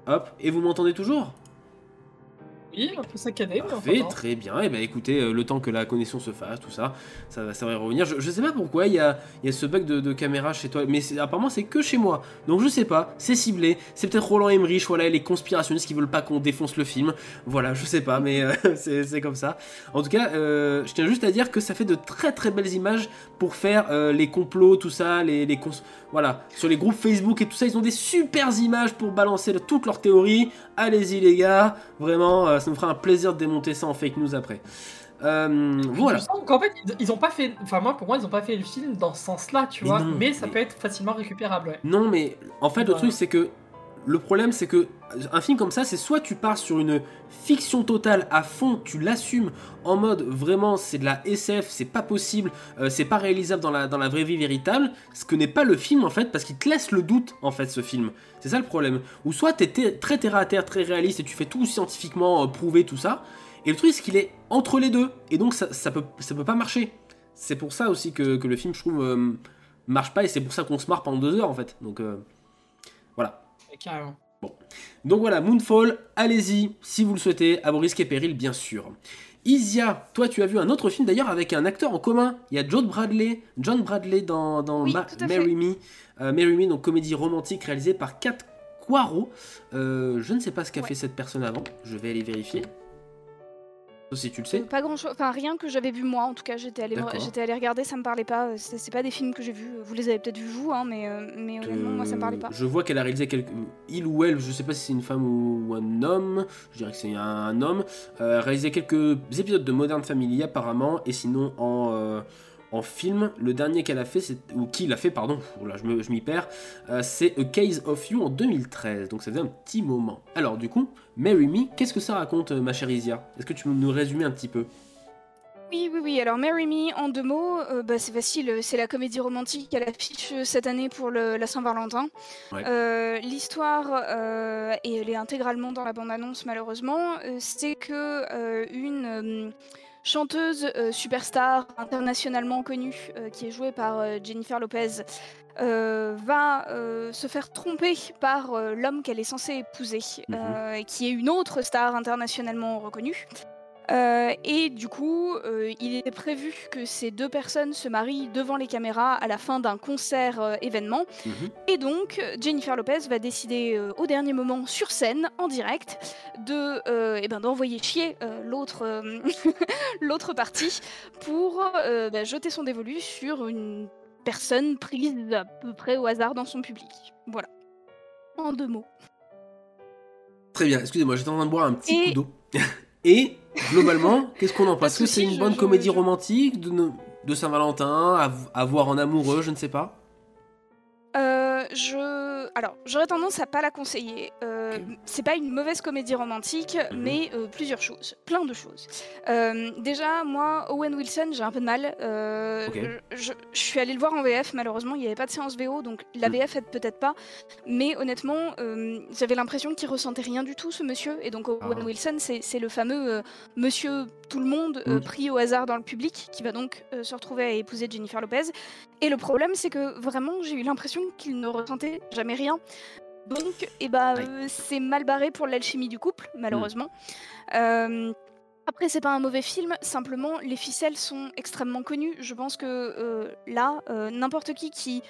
Hop, et vous m'entendez toujours? Oui, un peu saccadé. mais Parfait, enfin, très bien. Et ben écoutez, euh, le temps que la connexion se fasse, tout ça, ça, va- ça va revenir. Je, je sais pas pourquoi il y a, y a ce bug de, de caméra chez toi, mais apparemment c'est que chez moi. Donc je sais pas, c'est ciblé. C'est peut-être Roland Emmerich, voilà, et les conspirationnistes qui veulent pas qu'on défonce le film. Voilà, je sais pas, mais euh, [LAUGHS] c'est c'est comme ça. En tout cas, euh, je tiens juste à dire que ça fait de très très belles images pour faire euh, les complots, tout ça, les, les cons- voilà, sur les groupes Facebook et tout ça, ils ont des super images pour balancer le- toutes leurs théories. Allez-y les gars, vraiment, euh, ça fera un plaisir de démonter ça en fake news après. Euh, voilà. Tu sens qu'en fait, ils- ont pas fait. Enfin, moi, pour moi, ils ont pas fait le film dans ce sens-là, tu Mais vois. non, mais ça mais- peut être facilement récupérable, ouais. Non, mais en fait, le truc, c'est que le problème, c'est que un film comme ça, c'est soit tu pars sur une fiction totale à fond, tu l'assumes en mode vraiment c'est de la SF, c'est pas possible, euh, c'est pas réalisable dans la, dans la vraie vie véritable, ce que n'est pas le film en fait, parce qu'il te laisse le doute en fait ce film. C'est ça le problème. Ou soit t'es très terre à terre, très réaliste et tu fais tout scientifiquement euh, prouvé, tout ça. Et le truc, c'est qu'il est entre les deux, et donc ça, ça, peut, ça peut pas marcher. C'est pour ça aussi que, que le film, je trouve, euh, marche pas, et c'est pour ça qu'on se marre pendant deux heures en fait. Donc Carrément. Donc voilà, Moonfall, allez-y si vous le souhaitez, à vos risques et périls bien sûr. Isia, toi tu as vu un autre film d'ailleurs avec un acteur en commun. Il y a John Bradley, John Bradley dans, dans Oui, Ma- tout à Marry Me. Euh, Marry Me, donc comédie romantique réalisée par Kat Poirot. Euh, je ne sais pas ce qu'a fait cette personne avant, je vais aller vérifier. Si tu le sais. Pas grand chose, enfin rien que j'avais vu moi en tout cas, j'étais D'accord. j'étais allée regarder, ça me parlait pas, euh, c'est pas des films que j'ai vus, vous les avez peut-être vus vous, hein, mais, euh, mais honnêtement moi ça me parlait pas. Euh, Je vois qu'elle a réalisé quelques. Il ou elle, je sais pas si c'est une femme ou un homme, je dirais que c'est un, un homme, euh, réalisé quelques épisodes de Modern Family apparemment, et sinon en, euh, en film, le dernier qu'elle a fait, ou qu'il a fait, pardon, là, je m'y perds, euh, c'est A Case of You en 2013, donc ça faisait un petit moment. Alors du coup, Marry Me, qu'est-ce que ça raconte, euh, ma chère Isia? Est-ce que tu peux nous résumer un petit peu? Oui, oui, oui. Alors, Marry Me, en deux mots, euh, bah, c'est facile. C'est la comédie romantique à l'affiche cette année pour le- la Saint-Valentin. Ouais. Euh, L'histoire, euh, et elle est intégralement dans la bande-annonce malheureusement, c'est que une chanteuse euh, superstar internationalement connue, euh, qui est jouée par euh, Jennifer Lopez, va se faire tromper par l'homme qu'elle est censée épouser, Mhm. qui est une autre star internationalement reconnue. Euh, et du coup, euh, il était prévu que ces deux personnes se marient devant les caméras à la fin d'un concert euh, événement. Mhm. Et donc, Jennifer Lopez va décider au dernier moment, sur scène, en direct, de, eh ben, d'envoyer chier l'autre, [LAUGHS] l'autre partie pour bah, jeter son dévolu sur une personne prise à peu près au hasard dans son public. Voilà. En deux mots. Très bien, excusez-moi, j'étais en train de boire un petit Et- coup d'eau. [LAUGHS] Et globalement, [LAUGHS] qu'est-ce qu'on en pense? Est-ce que c'est une bonne comédie romantique de, Saint-Valentin, à, voir en amoureux, je ne sais pas? Je... Alors, j'aurais tendance à pas la conseiller. Euh, C'est pas une mauvaise comédie romantique, Mhm. mais euh, plusieurs choses, plein de choses. Euh, déjà, moi, Owen Wilson, j'ai un peu de mal. Euh, je, suis allée le voir en VF, malheureusement, il n'y avait pas de séance VO, donc la Mhm. VF aide peut-être pas. Mais honnêtement, j'avais l'impression qu'il ressentait rien du tout, ce monsieur. Et donc, Owen Ah. Wilson, c'est le fameux monsieur tout le monde Mhm. pris au hasard dans le public, qui va donc se retrouver à épouser Jennifer Lopez. Et le problème, c'est que vraiment, j'ai eu l'impression qu'il ne jamais rien. Donc, eh ben, Ouais. euh, c'est mal barré pour l'alchimie du couple, malheureusement. Euh, après, c'est pas un mauvais film, simplement les ficelles sont extrêmement connues. Je pense que euh, là, euh, n'importe qui qui,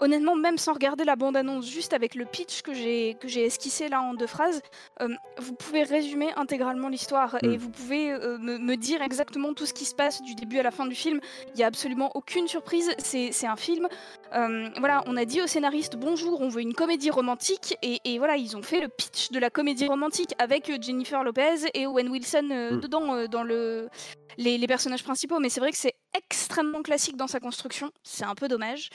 honnêtement, même sans regarder la bande-annonce, juste avec le pitch que j'ai que j'ai esquissé là en deux phrases, euh, vous pouvez résumer intégralement l'histoire et Mm. vous pouvez euh, me, me dire exactement tout ce qui se passe du début à la fin du film. Il n'y a absolument aucune surprise. C'est un film. euh, voilà, on a dit au scénariste bonjour, on veut une comédie romantique et, et voilà, ils ont fait le pitch de la comédie romantique avec Jennifer Lopez et Owen Wilson Mm. dedans dans le les, les personnages principaux. Mais c'est vrai que c'est extrêmement classique dans sa construction. C'est un peu dommage.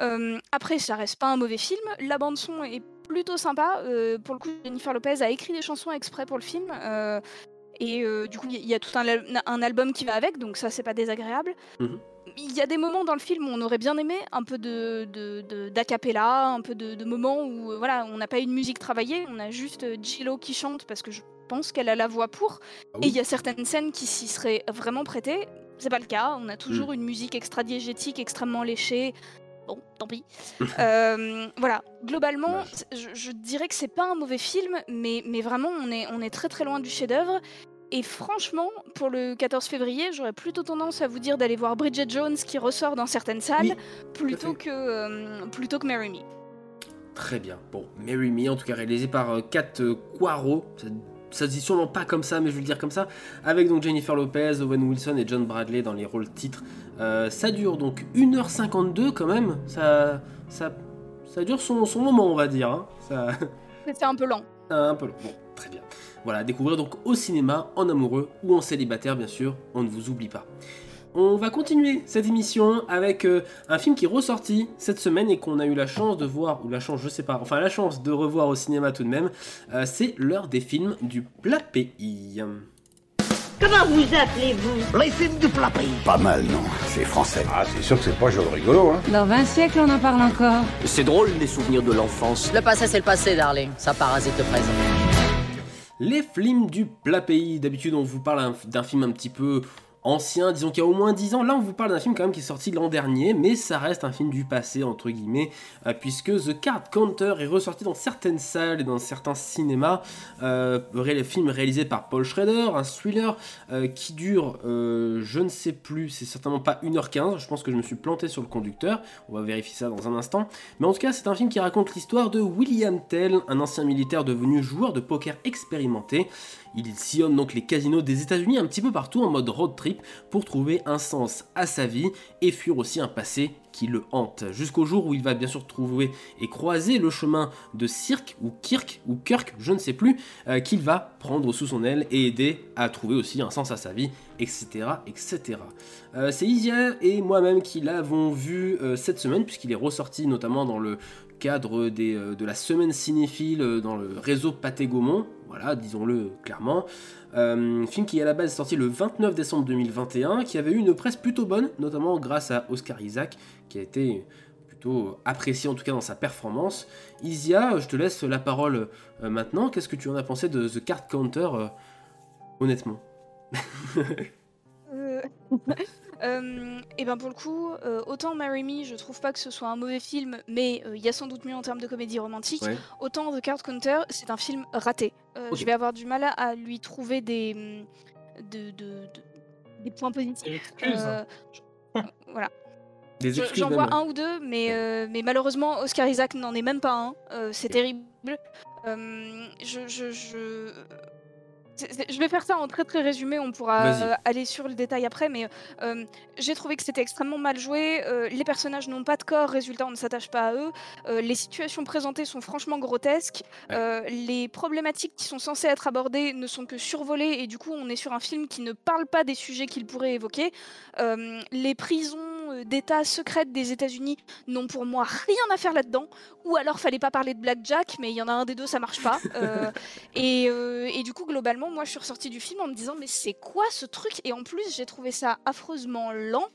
Euh, après, ça reste pas un mauvais film. La bande son est plutôt sympa. Euh, pour le coup, Jennifer Lopez a écrit des chansons exprès pour le film. euh, et du coup, il y, a tout un, al- un album qui va avec, donc ça, c'est pas désagréable. Mhm. Il y a des moments dans le film où on aurait bien aimé un peu de d'acapella, un peu de, de moments où voilà, on n'a pas une musique travaillée, on a juste J-Lo qui chante parce que je pense qu'elle a la voix pour. Ah Et il y a certaines scènes qui s'y seraient vraiment prêtées. C'est pas le cas. On a toujours une musique extra-diégétique, extrêmement léchée. Bon, tant pis. [LAUGHS] Euh, voilà, globalement, je, je dirais que c'est pas un mauvais film, mais, mais vraiment, on est, on est très très loin du chef-d'œuvre. Et franchement, pour le 14 février, j'aurais plutôt tendance à vous dire d'aller voir Bridget Jones qui ressort dans certaines salles plutôt, que, euh, plutôt que Marry Me. Très bien. Bon, Mary Me, en tout cas réalisé par euh, Kat euh, Poirot. Ça, se dit sûrement pas comme ça, mais je vais le dire comme ça. Avec donc Jennifer Lopez, Owen Wilson et John Bradley dans les rôles titres. Euh, ça dure donc 1h52 quand même. Ça, ça, ça dure son, son moment, on va dire. hein. Ça, C'était un peu lent. un peu long. Bon, très bien. Voilà, découvrir donc au cinéma, en amoureux ou en célibataire, bien sûr. On ne vous oublie pas. On va continuer cette émission avec euh, un film qui est ressorti cette semaine et qu'on a eu la chance de voir, ou la chance, je sais pas, enfin la chance de revoir au cinéma tout de même. Euh, c'est l'heure des films du plat pays. Comment vous appelez-vous? Les films du plat pays. Pas mal, non C'est français. Ah, c'est sûr que c'est pas joli rigolo, hein Dans 20 siècles, on en parle encore. C'est drôle les souvenirs de l'enfance. Le passé, c'est le passé, darling. Ça parasite le présent. Les films du plat pays. D'habitude, on vous parle un- d'un film un petit peu ancien, disons qu'il y a au moins 10 ans. Là, on vous parle d'un film quand qui est sorti l'an dernier, mais ça reste un film du passé, entre guillemets, euh, puisque The Card Counter est ressorti dans certaines salles et dans certains cinémas. Euh, ré- film réalisé par Paul Schrader, un thriller euh, qui dure, euh, je ne sais plus, c'est certainement pas 1h15, je pense que je me suis planté sur le conducteur, on va vérifier ça dans un instant. Mais en tout cas, c'est un film qui raconte l'histoire de William Tell, un ancien militaire devenu joueur de poker expérimenté. Il sillonne donc les casinos des États-Unis un petit peu partout en mode road trip pour trouver un sens à sa vie et fuir aussi un passé qui le hante. Jusqu'au jour où il va bien sûr trouver et croiser le chemin de Cirque ou Kirk ou Kirk, je ne sais plus, euh, qu'il va prendre sous son aile et aider à trouver aussi un sens à sa vie, etc. etc. Euh, C'est Isia et moi-même qui l'avons vu euh, cette semaine puisqu'il est ressorti notamment dans le cadre de la semaine cinéphile dans le réseau Pathé Gaumont, voilà, disons-le clairement. Euh, film qui à la base est sorti le 29 décembre 2021, qui avait eu une presse plutôt bonne, notamment grâce à Oscar Isaac, qui a été plutôt apprécié en tout cas dans sa performance. Isia, je te laisse la parole euh, maintenant. Qu'est-ce que tu en as pensé de The Card Counter, euh, honnêtement [LAUGHS] Euh, et ben pour le coup, euh, autant Marry Me, je trouve pas que ce soit un mauvais film, mais euh, il y a sans doute mieux en termes de comédie romantique. Ouais. Autant The Card Counter, c'est un film raté. Euh. Je vais avoir du mal à, à lui trouver des, de, de- de- des points positifs. excuses. Euh, [LAUGHS] voilà. Des Je- excuses J'en vois un ou deux, mais, euh, mais malheureusement, Oscar Isaac n'en est même pas un. Euh, c'est terrible. Euh, je, je, je... je vais faire ça en très très résumé, on pourra euh, aller sur le détail après, mais euh, j'ai trouvé que c'était extrêmement mal joué. euh, les personnages n'ont pas de corps, résultat, on ne s'attache pas à eux. les situations présentées sont franchement grotesques. les problématiques qui sont censées être abordées ne sont que survolées, et du coup, on est sur un film qui ne parle pas des sujets qu'il pourrait évoquer. Les prisons d'État secrètes des États-Unis n'ont pour moi rien à faire là-dedans. Ou alors, fallait pas parler de Blackjack, mais il y en a un des deux, ça marche pas. [LAUGHS] Euh, et, euh, et du coup, globalement, moi, je suis ressortie du film en me disant, mais c'est quoi ce truc? Et en plus, j'ai trouvé ça affreusement lent.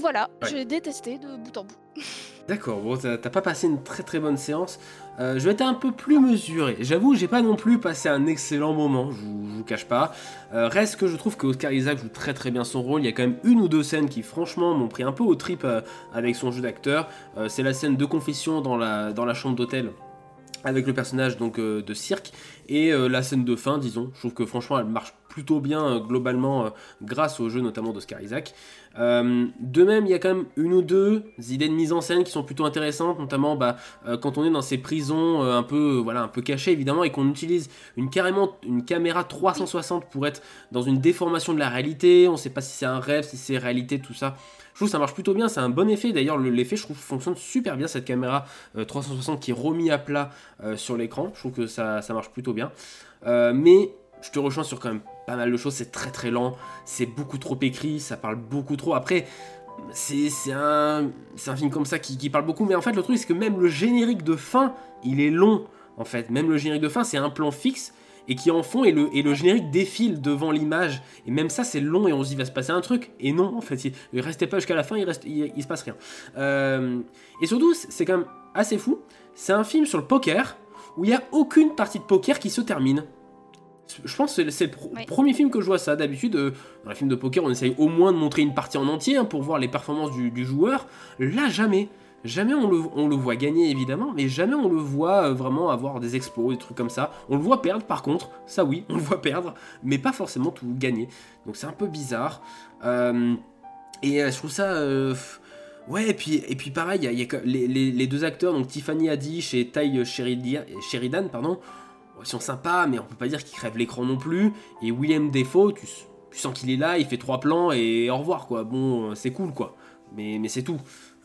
Voilà, Ouais. j'ai détesté de bout en bout. [LAUGHS] D'accord, bon, t'as pas passé une très très bonne séance. Euh, je vais être un peu plus mesuré. J'avoue, j'ai pas non plus passé un excellent moment, je vous, je vous cache pas. Euh, reste que je trouve que Oscar Isaac joue très très bien son rôle. Il y a quand même une ou deux scènes qui, franchement, m'ont pris un peu au trip euh, avec son jeu d'acteur. C'est la scène de confession dans la, dans la chambre d'hôtel avec le personnage donc de cirque et la scène de fin disons je trouve que franchement elle marche plutôt bien euh, globalement euh, grâce au jeu notamment d'Oscar Isaac Euh, de même il y a quand même une ou deux idées de mise en scène qui sont plutôt intéressantes notamment bah, quand on est dans ces prisons un peu voilà un peu cachées évidemment et qu'on utilise une carrément une caméra 360 pour être dans une déformation de la réalité on sait pas si c'est un rêve si c'est réalité tout ça je trouve que ça marche plutôt bien, c'est un bon effet. D'ailleurs, le- l'effet, je trouve, fonctionne super bien cette caméra euh, 360 qui est remis à plat sur l'écran. Je trouve que ça, ça marche plutôt bien. Mais je te rejoins sur quand même pas mal de choses. C'est très très lent, c'est beaucoup trop écrit, ça parle beaucoup trop. Après, c'est un, un film comme ça qui, parle beaucoup. Mais en fait, le truc, c'est que même le générique de fin, il est long. En fait, même le générique de fin, c'est un plan fixe et qui en fond et le, générique défile devant l'image et même ça c'est long et on se dit il va se passer un truc et non en fait il, il restait pas jusqu'à la fin il, reste, il, se passe rien Euh, et surtout c'est quand même assez fou c'est un film sur le poker où il n'y a aucune partie de poker qui se termine je pense que c'est- le premier film que je vois ça. D'habitude, euh, dans les films de poker, on essaye au moins de montrer une partie en entier hein, pour voir les performances du, du joueur. Là, jamais. Jamais on le, on le voit gagner, évidemment, mais jamais on le voit euh, vraiment avoir des exploits, des trucs comme ça. On le voit perdre, par contre, ça oui, on le voit perdre, mais pas forcément tout gagner. Donc c'est un peu bizarre. Euh, et je trouve ça... euh, Ouais, et puis, et puis pareil, il y a, il y a que- les, les- les deux acteurs, donc Tiffany Haddish et Ty Sheridan, Sheridan pardon, sont sympas, mais on peut pas dire qu'ils crèvent l'écran non plus. Et William Defoe, tu, sens qu'il est là, il fait trois plans et au revoir, quoi. Bon, euh, c'est cool, quoi. Mais, c'est tout.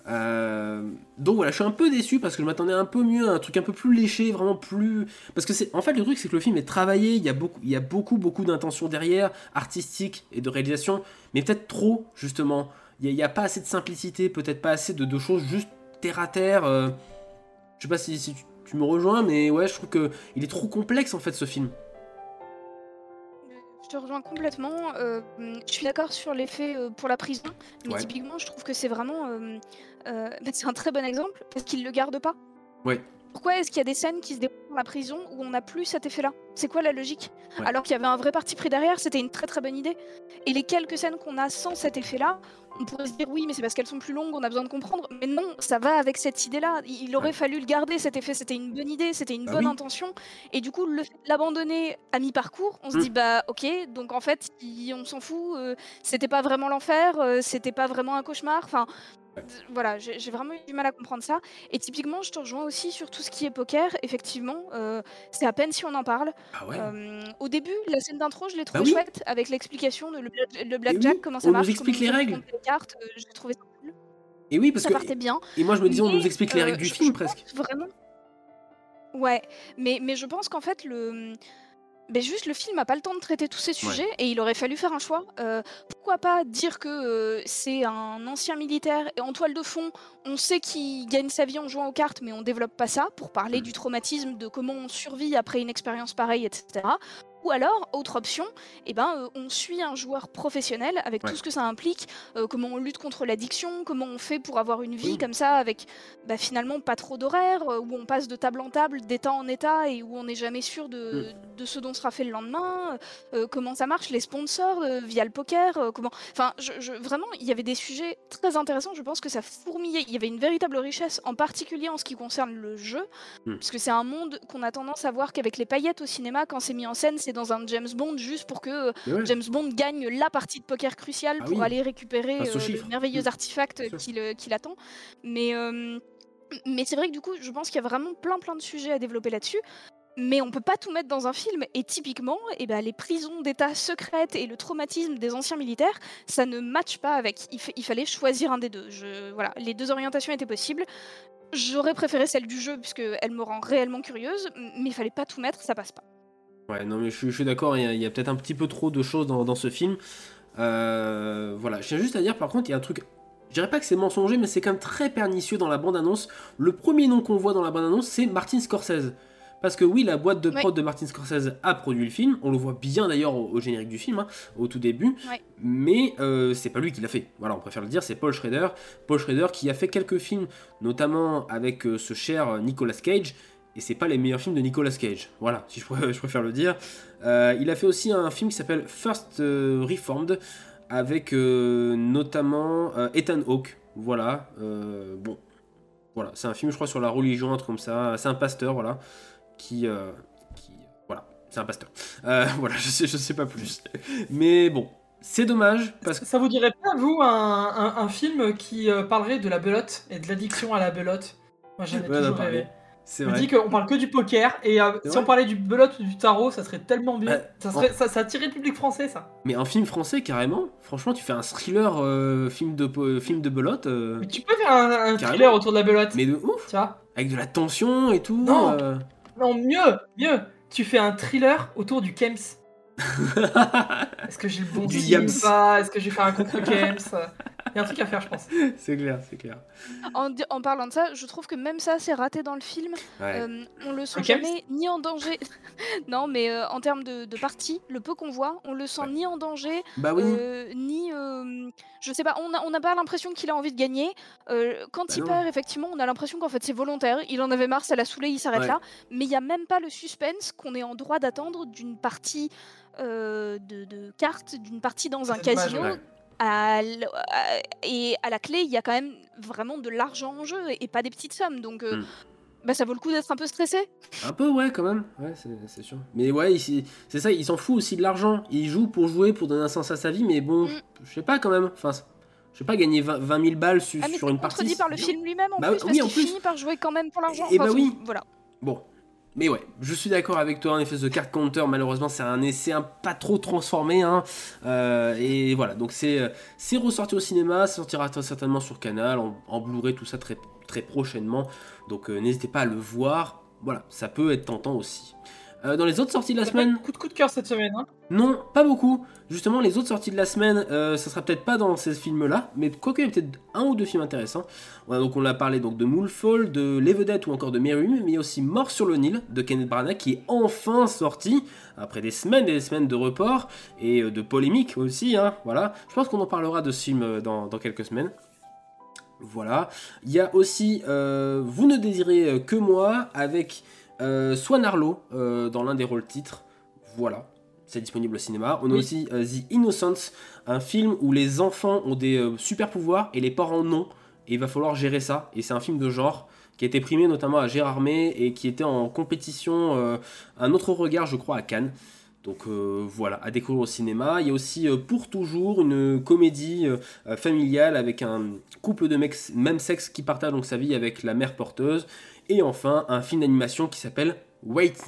Euh, donc voilà, je suis un peu déçu parce que je m'attendais un peu mieux un truc un peu plus léché, vraiment plus. Parce que c'est, en fait, le truc c'est que le film est travaillé, il y a beaucoup, beaucoup, beaucoup d'intentions derrière, artistique et de réalisation, mais peut-être trop justement. Il n'y a, pas assez de simplicité, peut-être pas assez de, choses juste terre à terre. euh. Je sais pas si, tu me rejoins, mais ouais, je trouve que il est trop complexe en fait ce film. Je te rejoins complètement. euh, je suis d'accord sur l'effet euh, pour la prison, mais Ouais. typiquement, je trouve que c'est vraiment. euh, [LAUGHS] c'est un très bon exemple parce qu'il le garde pas. Ouais. Pourquoi est-ce qu'il y a des scènes qui se déroulent dans la prison où on n'a plus cet effet-là? C'est quoi la logique? Ouais. Alors qu'il y avait un vrai parti pris derrière, c'était une très très bonne idée. Et les quelques scènes qu'on a sans cet effet-là, on pourrait se dire oui, mais c'est parce qu'elles sont plus longues, on a besoin de comprendre. Mais non, ça va avec cette idée-là. Il il aurait fallu le garder, cet effet. C'était une bonne idée, c'était une Bah bonne oui. intention. Et du coup, le fait de l'abandonner à mi-parcours, on se Mm. dit bah ok, donc en fait, on s'en fout. euh, c'était pas vraiment l'enfer, euh, c'était pas vraiment un cauchemar. Enfin, voilà, j'ai vraiment eu du mal à comprendre ça. Et typiquement, je te rejoins aussi sur tout ce qui est poker. Effectivement, euh, c'est à peine si on en parle. Ah ouais? Euh, au début, la scène d'intro, je l'ai trouvé oui. chouette avec l'explication de le, le blackjack, oui, comment ça on nous marche, explique comment les on règles. les cartes. euh, J'ai trouvé ça cool. Et oui, parce ça que. partait bien. Et moi je me disais, on nous explique les euh, règles du je- film presque. Vraiment. Ouais, mais, mais je pense qu'en fait, le. Ben juste le film n'a pas le temps de traiter tous ces sujets et il aurait fallu faire un choix. Euh, pourquoi pas dire que euh, c'est un ancien militaire et en toile de fond, on sait qu'il gagne sa vie en jouant aux cartes, mais on développe pas ça pour parler du traumatisme, de comment on survit après une expérience pareille, etc. Ou alors, autre option, eh ben, euh, on suit un joueur professionnel avec Ouais. tout ce que ça implique, euh, comment on lutte contre l'addiction, comment on fait pour avoir une vie comme ça, avec bah, finalement pas trop d'horaires, euh, où on passe de table en table, d'état en état, et où on n'est jamais sûr de, de ce dont sera fait le lendemain, euh, comment ça marche, les sponsors via le poker, comment. Enfin, je, je- vraiment, il y avait des sujets très intéressants. Je pense que ça fourmillait. Il y avait une véritable richesse, en particulier en ce qui concerne le jeu, Hmm. parce que c'est un monde qu'on a tendance à voir qu'avec les paillettes au cinéma, quand c'est mis en scène, dans un James Bond juste pour que euh, ouais. James Bond gagne la partie de poker cruciale Ah pour oui. aller récupérer euh, le merveilleux artefact sûr. qui le- qui l'attend. Mais euh, mais c'est vrai que du coup, je pense qu'il y a vraiment plein plein de sujets à développer là-dessus. Mais on peut pas tout mettre dans un film. Et typiquement, eh ben, les prisons d'État secrètes et le traumatisme des anciens militaires, ça ne matche pas avec. Il, fa- il fallait choisir un des deux. Je, voilà, les deux orientations étaient possibles. J'aurais préféré celle du jeu puisque elle me rend réellement curieuse, mais il fallait pas tout mettre, ça passe pas. Ouais, non, mais je, suis- je suis d'accord, il y a, peut-être un petit peu trop de choses dans, dans ce film. Euh, voilà, je tiens juste à dire, par contre, il y a un truc. Je dirais pas que c'est mensonger, mais c'est quand même très pernicieux dans la bande-annonce. Le premier nom qu'on voit dans la bande-annonce, c'est Martin Scorsese. Parce que oui, la boîte de prod de Martin Scorsese a produit le film. On le voit bien d'ailleurs au, au générique du film, hein, au tout début. Ouais. Mais euh, c'est pas lui qui l'a fait. Voilà, on préfère le dire, c'est Paul Schrader. Paul Schrader qui a fait quelques films, notamment avec euh, ce cher Nicolas Cage. Et c'est pas les meilleurs films de Nicolas Cage. Voilà, si je, pr- [LAUGHS] je préfère le dire. Euh, il a fait aussi un film qui s'appelle First euh, Reformed avec euh, notamment euh, Ethan Hawke. Voilà, euh, bon, voilà, c'est un film, je crois, sur la religion, un truc comme ça. C'est un pasteur, voilà, qui, euh, qui voilà, c'est un pasteur. Euh, [LAUGHS] voilà, je sais, je sais pas plus. Mais bon, c'est dommage parce que Ça vous dirait pas, vous, un, un- un film qui euh, parlerait de la belote et de l'addiction à la belote? Moi, j'en ai Ouais, toujours parlé. rêvé. C'est vrai. dis qu'on parle que du poker et euh, si vrai. on parlait du belote ou du tarot, ça serait tellement bien. Bah, ça, serait, en- ça, ça attirait le public français, ça. Mais un film français carrément, franchement, tu fais un thriller, euh, film de po- film de belote. euh, Tu peux faire un, thriller autour de la belote. Mais de ouf. Tu vois avec de la tension et tout. Non. euh, Non, mieux, mieux. Tu fais un thriller autour du Kems. [LAUGHS] Est-ce que j'ai le bon Du Yams. Est-ce que j'ai fait un contre Kems? [LAUGHS] Il y a un truc à faire, je pense. [LAUGHS] c'est clair, c'est clair. En, parlant de ça, je trouve que même ça, c'est raté dans le film. Ouais. Euh, on le sent jamais ni en danger. [LAUGHS] non, mais euh, en termes de, de partie, le peu qu'on voit, on le sent ni en danger, Bah oui. euh, ni. euh, je sais pas, on n'a on pas l'impression qu'il a envie de gagner. Euh, quand Bah il non. perd, effectivement, on a l'impression qu'en fait c'est volontaire. Il en avait marre, ça l'a saoulé, il s'arrête Ouais. là. Mais il n'y a même pas le suspense qu'on est en droit d'attendre d'une partie euh, de, de cartes, d'une partie dans un dommage, casino. ouais. À à- et à la clé, il y a quand même vraiment de l'argent en jeu et pas des petites sommes. Donc, euh, Mm. bah, ça vaut le coup d'être un peu stressé. Un peu, ouais, quand même. Ouais, c'est sûr. Mais ouais, c'est ça, il s'en fout aussi de l'argent. Il joue pour jouer, pour donner un sens à sa vie, mais bon, Mm. je sais pas quand même. Enfin, je sais pas, gagner 20, 20 000 balles su- Ah, mais sur une partie. contredit par le film lui-même en Bah plus, oui, parce oui, qu'il finit par jouer quand même pour l'argent. Eh bah oui. Voilà. Bon. Mais ouais, je suis d'accord avec toi, en effet, ce card counter, malheureusement, c'est un essai un pas trop transformé. Hein. Euh, et voilà, donc c'est euh, c'est ressorti au cinéma, ça sortira certainement sur Canal, en, en Blu-ray, tout ça très, très prochainement. Donc euh, n'hésitez pas à le voir. Voilà, ça peut être tentant aussi. Euh, dans les autres sorties de la pas semaine, de coup de coup de cœur cette semaine. Hein non, pas beaucoup. Justement, les autres sorties de la semaine, euh, ça sera peut-être pas dans ces films-là, mais quoique il y a peut-être un ou deux films intéressants. Voilà, donc on a parlé donc de Moonfall, de Les Vedettes ou encore de Merum, mais il y a aussi Mort sur le Nil de Kenneth Branagh qui est enfin sorti après des semaines et des semaines de report et euh, de polémique aussi. Hein, voilà, je pense qu'on en parlera de ce film euh, dans, dans quelques semaines. Voilà. Il y a aussi euh, Vous ne désirez que moi avec euh, Swan Arlo euh, dans l'un des rôles titres. Voilà. C'est disponible au cinéma. On a aussi euh, The Innocents, un film où les enfants ont des euh, super pouvoirs et les parents non. Et il va falloir gérer ça. Et c'est un film de genre qui a été primé notamment à Gérardmer et qui était en compétition Un autre regard, je crois, à Cannes. Donc euh, voilà, à découvrir au cinéma. Il y a aussi euh, Pour toujours une comédie euh, familiale avec un couple de mecs même sexe qui partage donc sa vie avec la mère porteuse. Et enfin, un film d'animation qui s'appelle White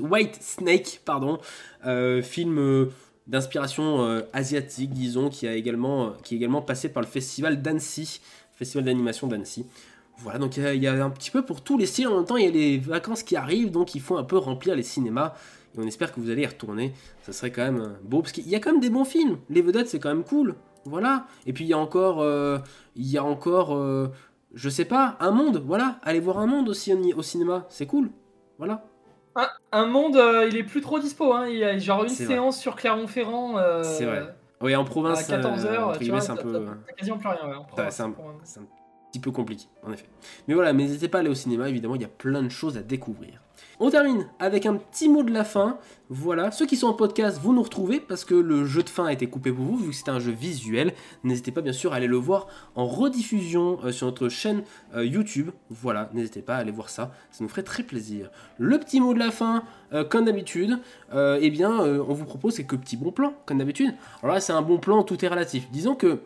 White Snake, pardon, euh, film euh, d'inspiration euh, asiatique, disons, qui a également, qui est également passé par le festival d'Annecy, festival d'animation d'Annecy. Voilà, donc il y, y a un petit peu pour tous les styles. En même temps, il y a les vacances qui arrivent, donc il faut un peu remplir les cinémas. Et on espère que vous allez y retourner. Ça serait quand même beau, parce qu'il y a quand même des bons films. Les vedettes, c'est quand même cool. Voilà. Et puis il y a encore, il y a encore, je sais pas, un monde. Voilà, allez voir un monde aussi au, cinéma, c'est cool. Voilà. Un, un monde, euh, il est plus trop dispo. Hein. Il y a genre une vrai. séance sur Clermont-Ferrand. euh, C'est vrai. Oui, en province, À 14 euh, c'est un peu. t'as- t'as quasiment plus rien. ouais, c'est un, petit peu compliqué, en effet. Mais voilà, n'hésitez pas à aller au cinéma, évidemment, il y a plein de choses à découvrir. On termine avec un petit mot de la fin. Voilà, ceux qui sont en podcast, vous nous retrouvez parce que le jeu de fin a été coupé pour vous, vu que c'était un jeu visuel. N'hésitez pas bien sûr à aller le voir en rediffusion euh, sur notre chaîne euh, YouTube. Voilà, n'hésitez pas à aller voir ça, ça nous ferait très plaisir. Le petit mot de la fin, euh, comme d'habitude, eh bien, on vous propose quelques petits bons plans, comme d'habitude. Alors là, c'est un bon plan, tout est relatif. Disons que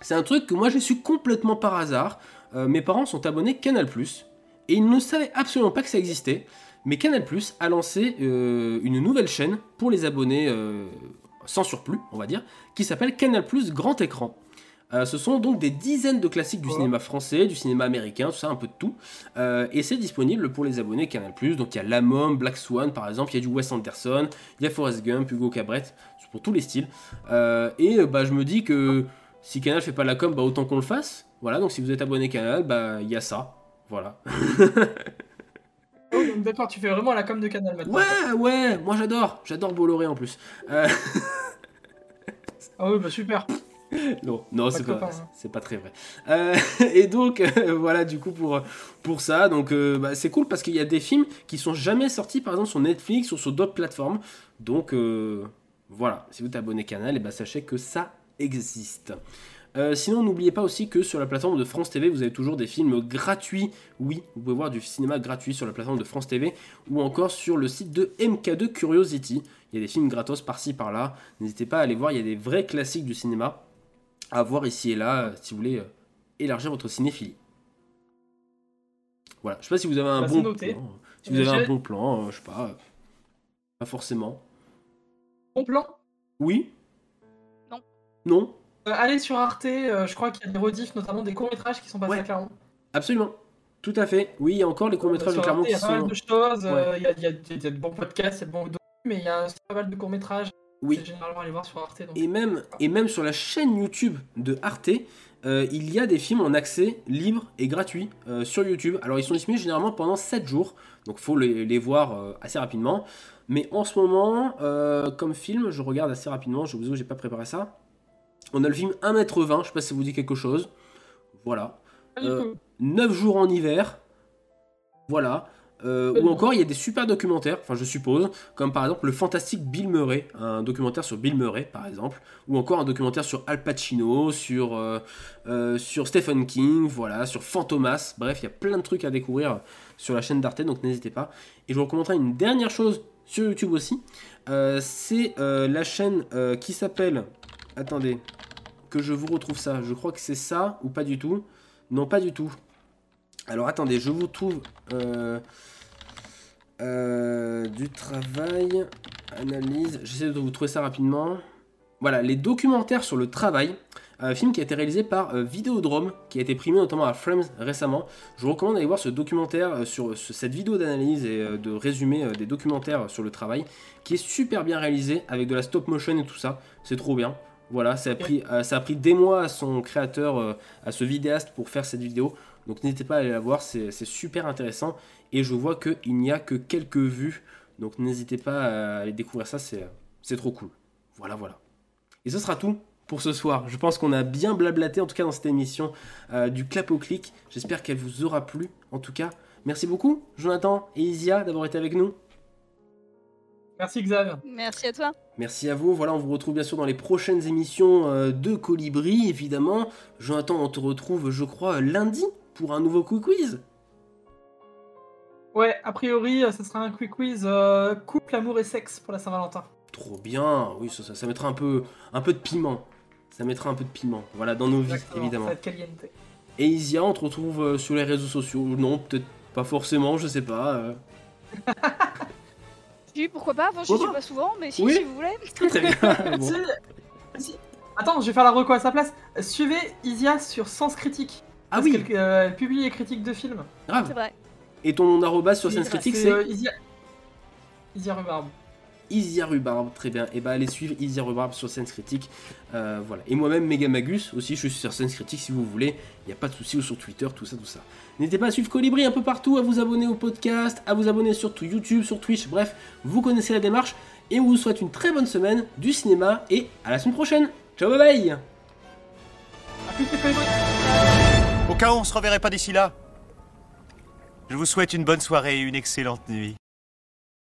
c'est un truc que moi j'ai su complètement par hasard. Mes parents sont abonnés Canal et ils ne savaient absolument pas que ça existait. Mais Canal a lancé euh, une nouvelle chaîne pour les abonnés euh, sans surplus, on va dire, qui s'appelle Canal Grand Écran. Euh, ce sont donc des dizaines de classiques du cinéma français, du cinéma américain, tout ça, un peu de tout. Euh, et c'est disponible pour les abonnés Canal+. Donc il y a La Mom, Black Swan par exemple, il y a du Wes Anderson, il y a Forrest Gump, Hugo Cabret, c'est pour tous les styles. Euh, et bah, je me dis que si Canal fait pas la com, bah, autant qu'on le fasse. Voilà, donc si vous êtes abonné Canal, bah il y a ça. Voilà. [LAUGHS] Oh, [LAUGHS] D'accord, tu fais vraiment la com de Canal maintenant. ouais, ouais, moi j'adore. J'adore Bolloré en plus. Euh, Ah oui, bah super. [LAUGHS] non, non, c'est pas, hein. pas très vrai. Euh, et donc, euh, voilà, du coup, pour, pour ça, donc euh, bah, c'est cool parce qu'il y a des films qui sont jamais sortis, par exemple, sur Netflix ou sur d'autres plateformes. Donc, voilà, si vous êtes abonné Canal, et bah, sachez que ça existe. Euh, sinon, n'oubliez pas aussi que sur la plateforme de France TV, vous avez toujours des films gratuits. Oui, vous pouvez voir du cinéma gratuit sur la plateforme de France TV ou encore sur le site de MK2 Curiosity. Il y a des films gratos par-ci par-là. N'hésitez pas à aller voir, il y a des vrais classiques du cinéma à voir ici et là euh, si vous voulez euh, élargir votre cinéphilie. Voilà, je sais pas si vous avez un Bah, bon noté. plan. Si vous avez un bon plan, euh, je sais pas. euh, pas forcément. Bon plan? Oui? Non. Non? Allez sur Arte, euh, je crois qu'il y a des rediffs, notamment des courts-métrages qui sont passés à Clermont. Absolument. Tout à fait. Oui, il y a encore les courts-métrages de Clermont Arte, Il y qui a pas mal sont. de choses, euh, Ouais. il y, a, il y a- il y a de bons podcasts, il y a de bons documents, mais il y a aussi pas mal de courts-métrages. Oui. Généralement aller voir sur Arte. Donc. Et même, et même sur la chaîne YouTube de Arte, euh, il y a des films en accès libre et gratuit euh, sur YouTube. Alors ils sont disponibles généralement pendant 7 jours, donc faut les, les voir euh, assez rapidement. Mais en ce moment, euh, comme film, je regarde assez rapidement, je vous avoue, j'ai pas préparé ça. On a le film 1m20, je sais pas si ça vous dit quelque chose. Voilà. Pas du Euh, tout. 9 jours en hiver. Voilà. Euh, ou encore, il y a des super documentaires, enfin je suppose, comme par exemple le fantastique Bill Murray, un documentaire sur Bill Murray par exemple, ou encore un documentaire sur Al Pacino, sur, euh, sur Stephen King, voilà, sur Fantomas, bref, il y a plein de trucs à découvrir sur la chaîne d'Arte, donc n'hésitez pas. Et je vous recommanderai une dernière chose sur YouTube aussi, c'est la chaîne qui s'appelle, attendez, que je vous retrouve ça, je crois que c'est ça, ou pas du tout, non pas du tout. Alors attendez, je vous trouve euh, euh, du travail, analyse, j'essaie de vous trouver ça rapidement. Voilà, les documentaires sur le travail, un film qui a été réalisé par euh, Vidéodrome, qui a été primé notamment à Frames récemment. Je vous recommande d'aller voir ce documentaire, euh, sur, cette vidéo d'analyse et euh, de résumé euh, des documentaires sur le travail, qui est super bien réalisé, avec de la stop motion et tout ça. C'est trop bien. Voilà, ça a, pris, euh, ça a pris des mois à son créateur, euh, à ce vidéaste, pour faire cette vidéo. Donc n'hésitez pas à aller la voir, c'est super intéressant. Et je vois qu'il n'y a que quelques vues. Donc n'hésitez pas à aller découvrir ça, c'est c'est trop cool. Voilà, voilà. Et ce sera tout pour ce soir. Je pense qu'on a bien blablaté, en tout cas dans cette émission euh, du clap au clic. J'espère qu'elle vous aura plu. En tout cas, merci beaucoup, Jonathan et Isia, d'avoir été avec nous. Merci Xav. Merci à toi. Merci à vous. Voilà, on vous retrouve bien sûr dans les prochaines émissions euh, de Colibri, évidemment. Jonathan, on te retrouve, je crois, lundi pour un nouveau quick quiz. Ouais, a priori, euh, ça sera un quick quiz euh, couple, amour et sexe pour la Saint-Valentin. Trop bien. Oui, ça, ça, ça mettra un peu, un peu de piment. Ça mettra un peu de piment. Voilà, dans nos vies, évidemment. Ça va être caliente. Et Isia, on te retrouve sur les réseaux sociaux. Non, peut-être pas forcément, je sais pas. [LAUGHS] pourquoi pas? Enfin, je suis pas souvent, mais si, Oui. si vous voulez. Très bien. [LAUGHS] Bon. Si- si- Attends, je vais faire la reco à sa place. Suivez Isia sur Sens Critique. Ah parce oui. qu'elle, euh, elle publie les critiques de films. Grave. C'est vrai. Et ton arrobas sur euh, Critique, c'est euh, Isia... Isia Rubarbe. Isia Rubarbe, très bien. Et bah allez suivre Isia Rubarbe sur Sense Critique. Euh, voilà. Et moi-même, Megamagus aussi, je suis sur Sense Critique si vous voulez. Il n'y a pas de souci, ou sur Twitter, tout ça, tout ça. N'hésitez pas à suivre Colibri un peu partout, à vous abonner au podcast, à vous abonner sur YouTube, sur Twitch, bref, vous connaissez la démarche. Et on vous souhaite une très bonne semaine du cinéma et à la semaine prochaine. Ciao, bye bye. Au cas où on se reverrait pas d'ici là, je vous souhaite une bonne soirée et une excellente nuit.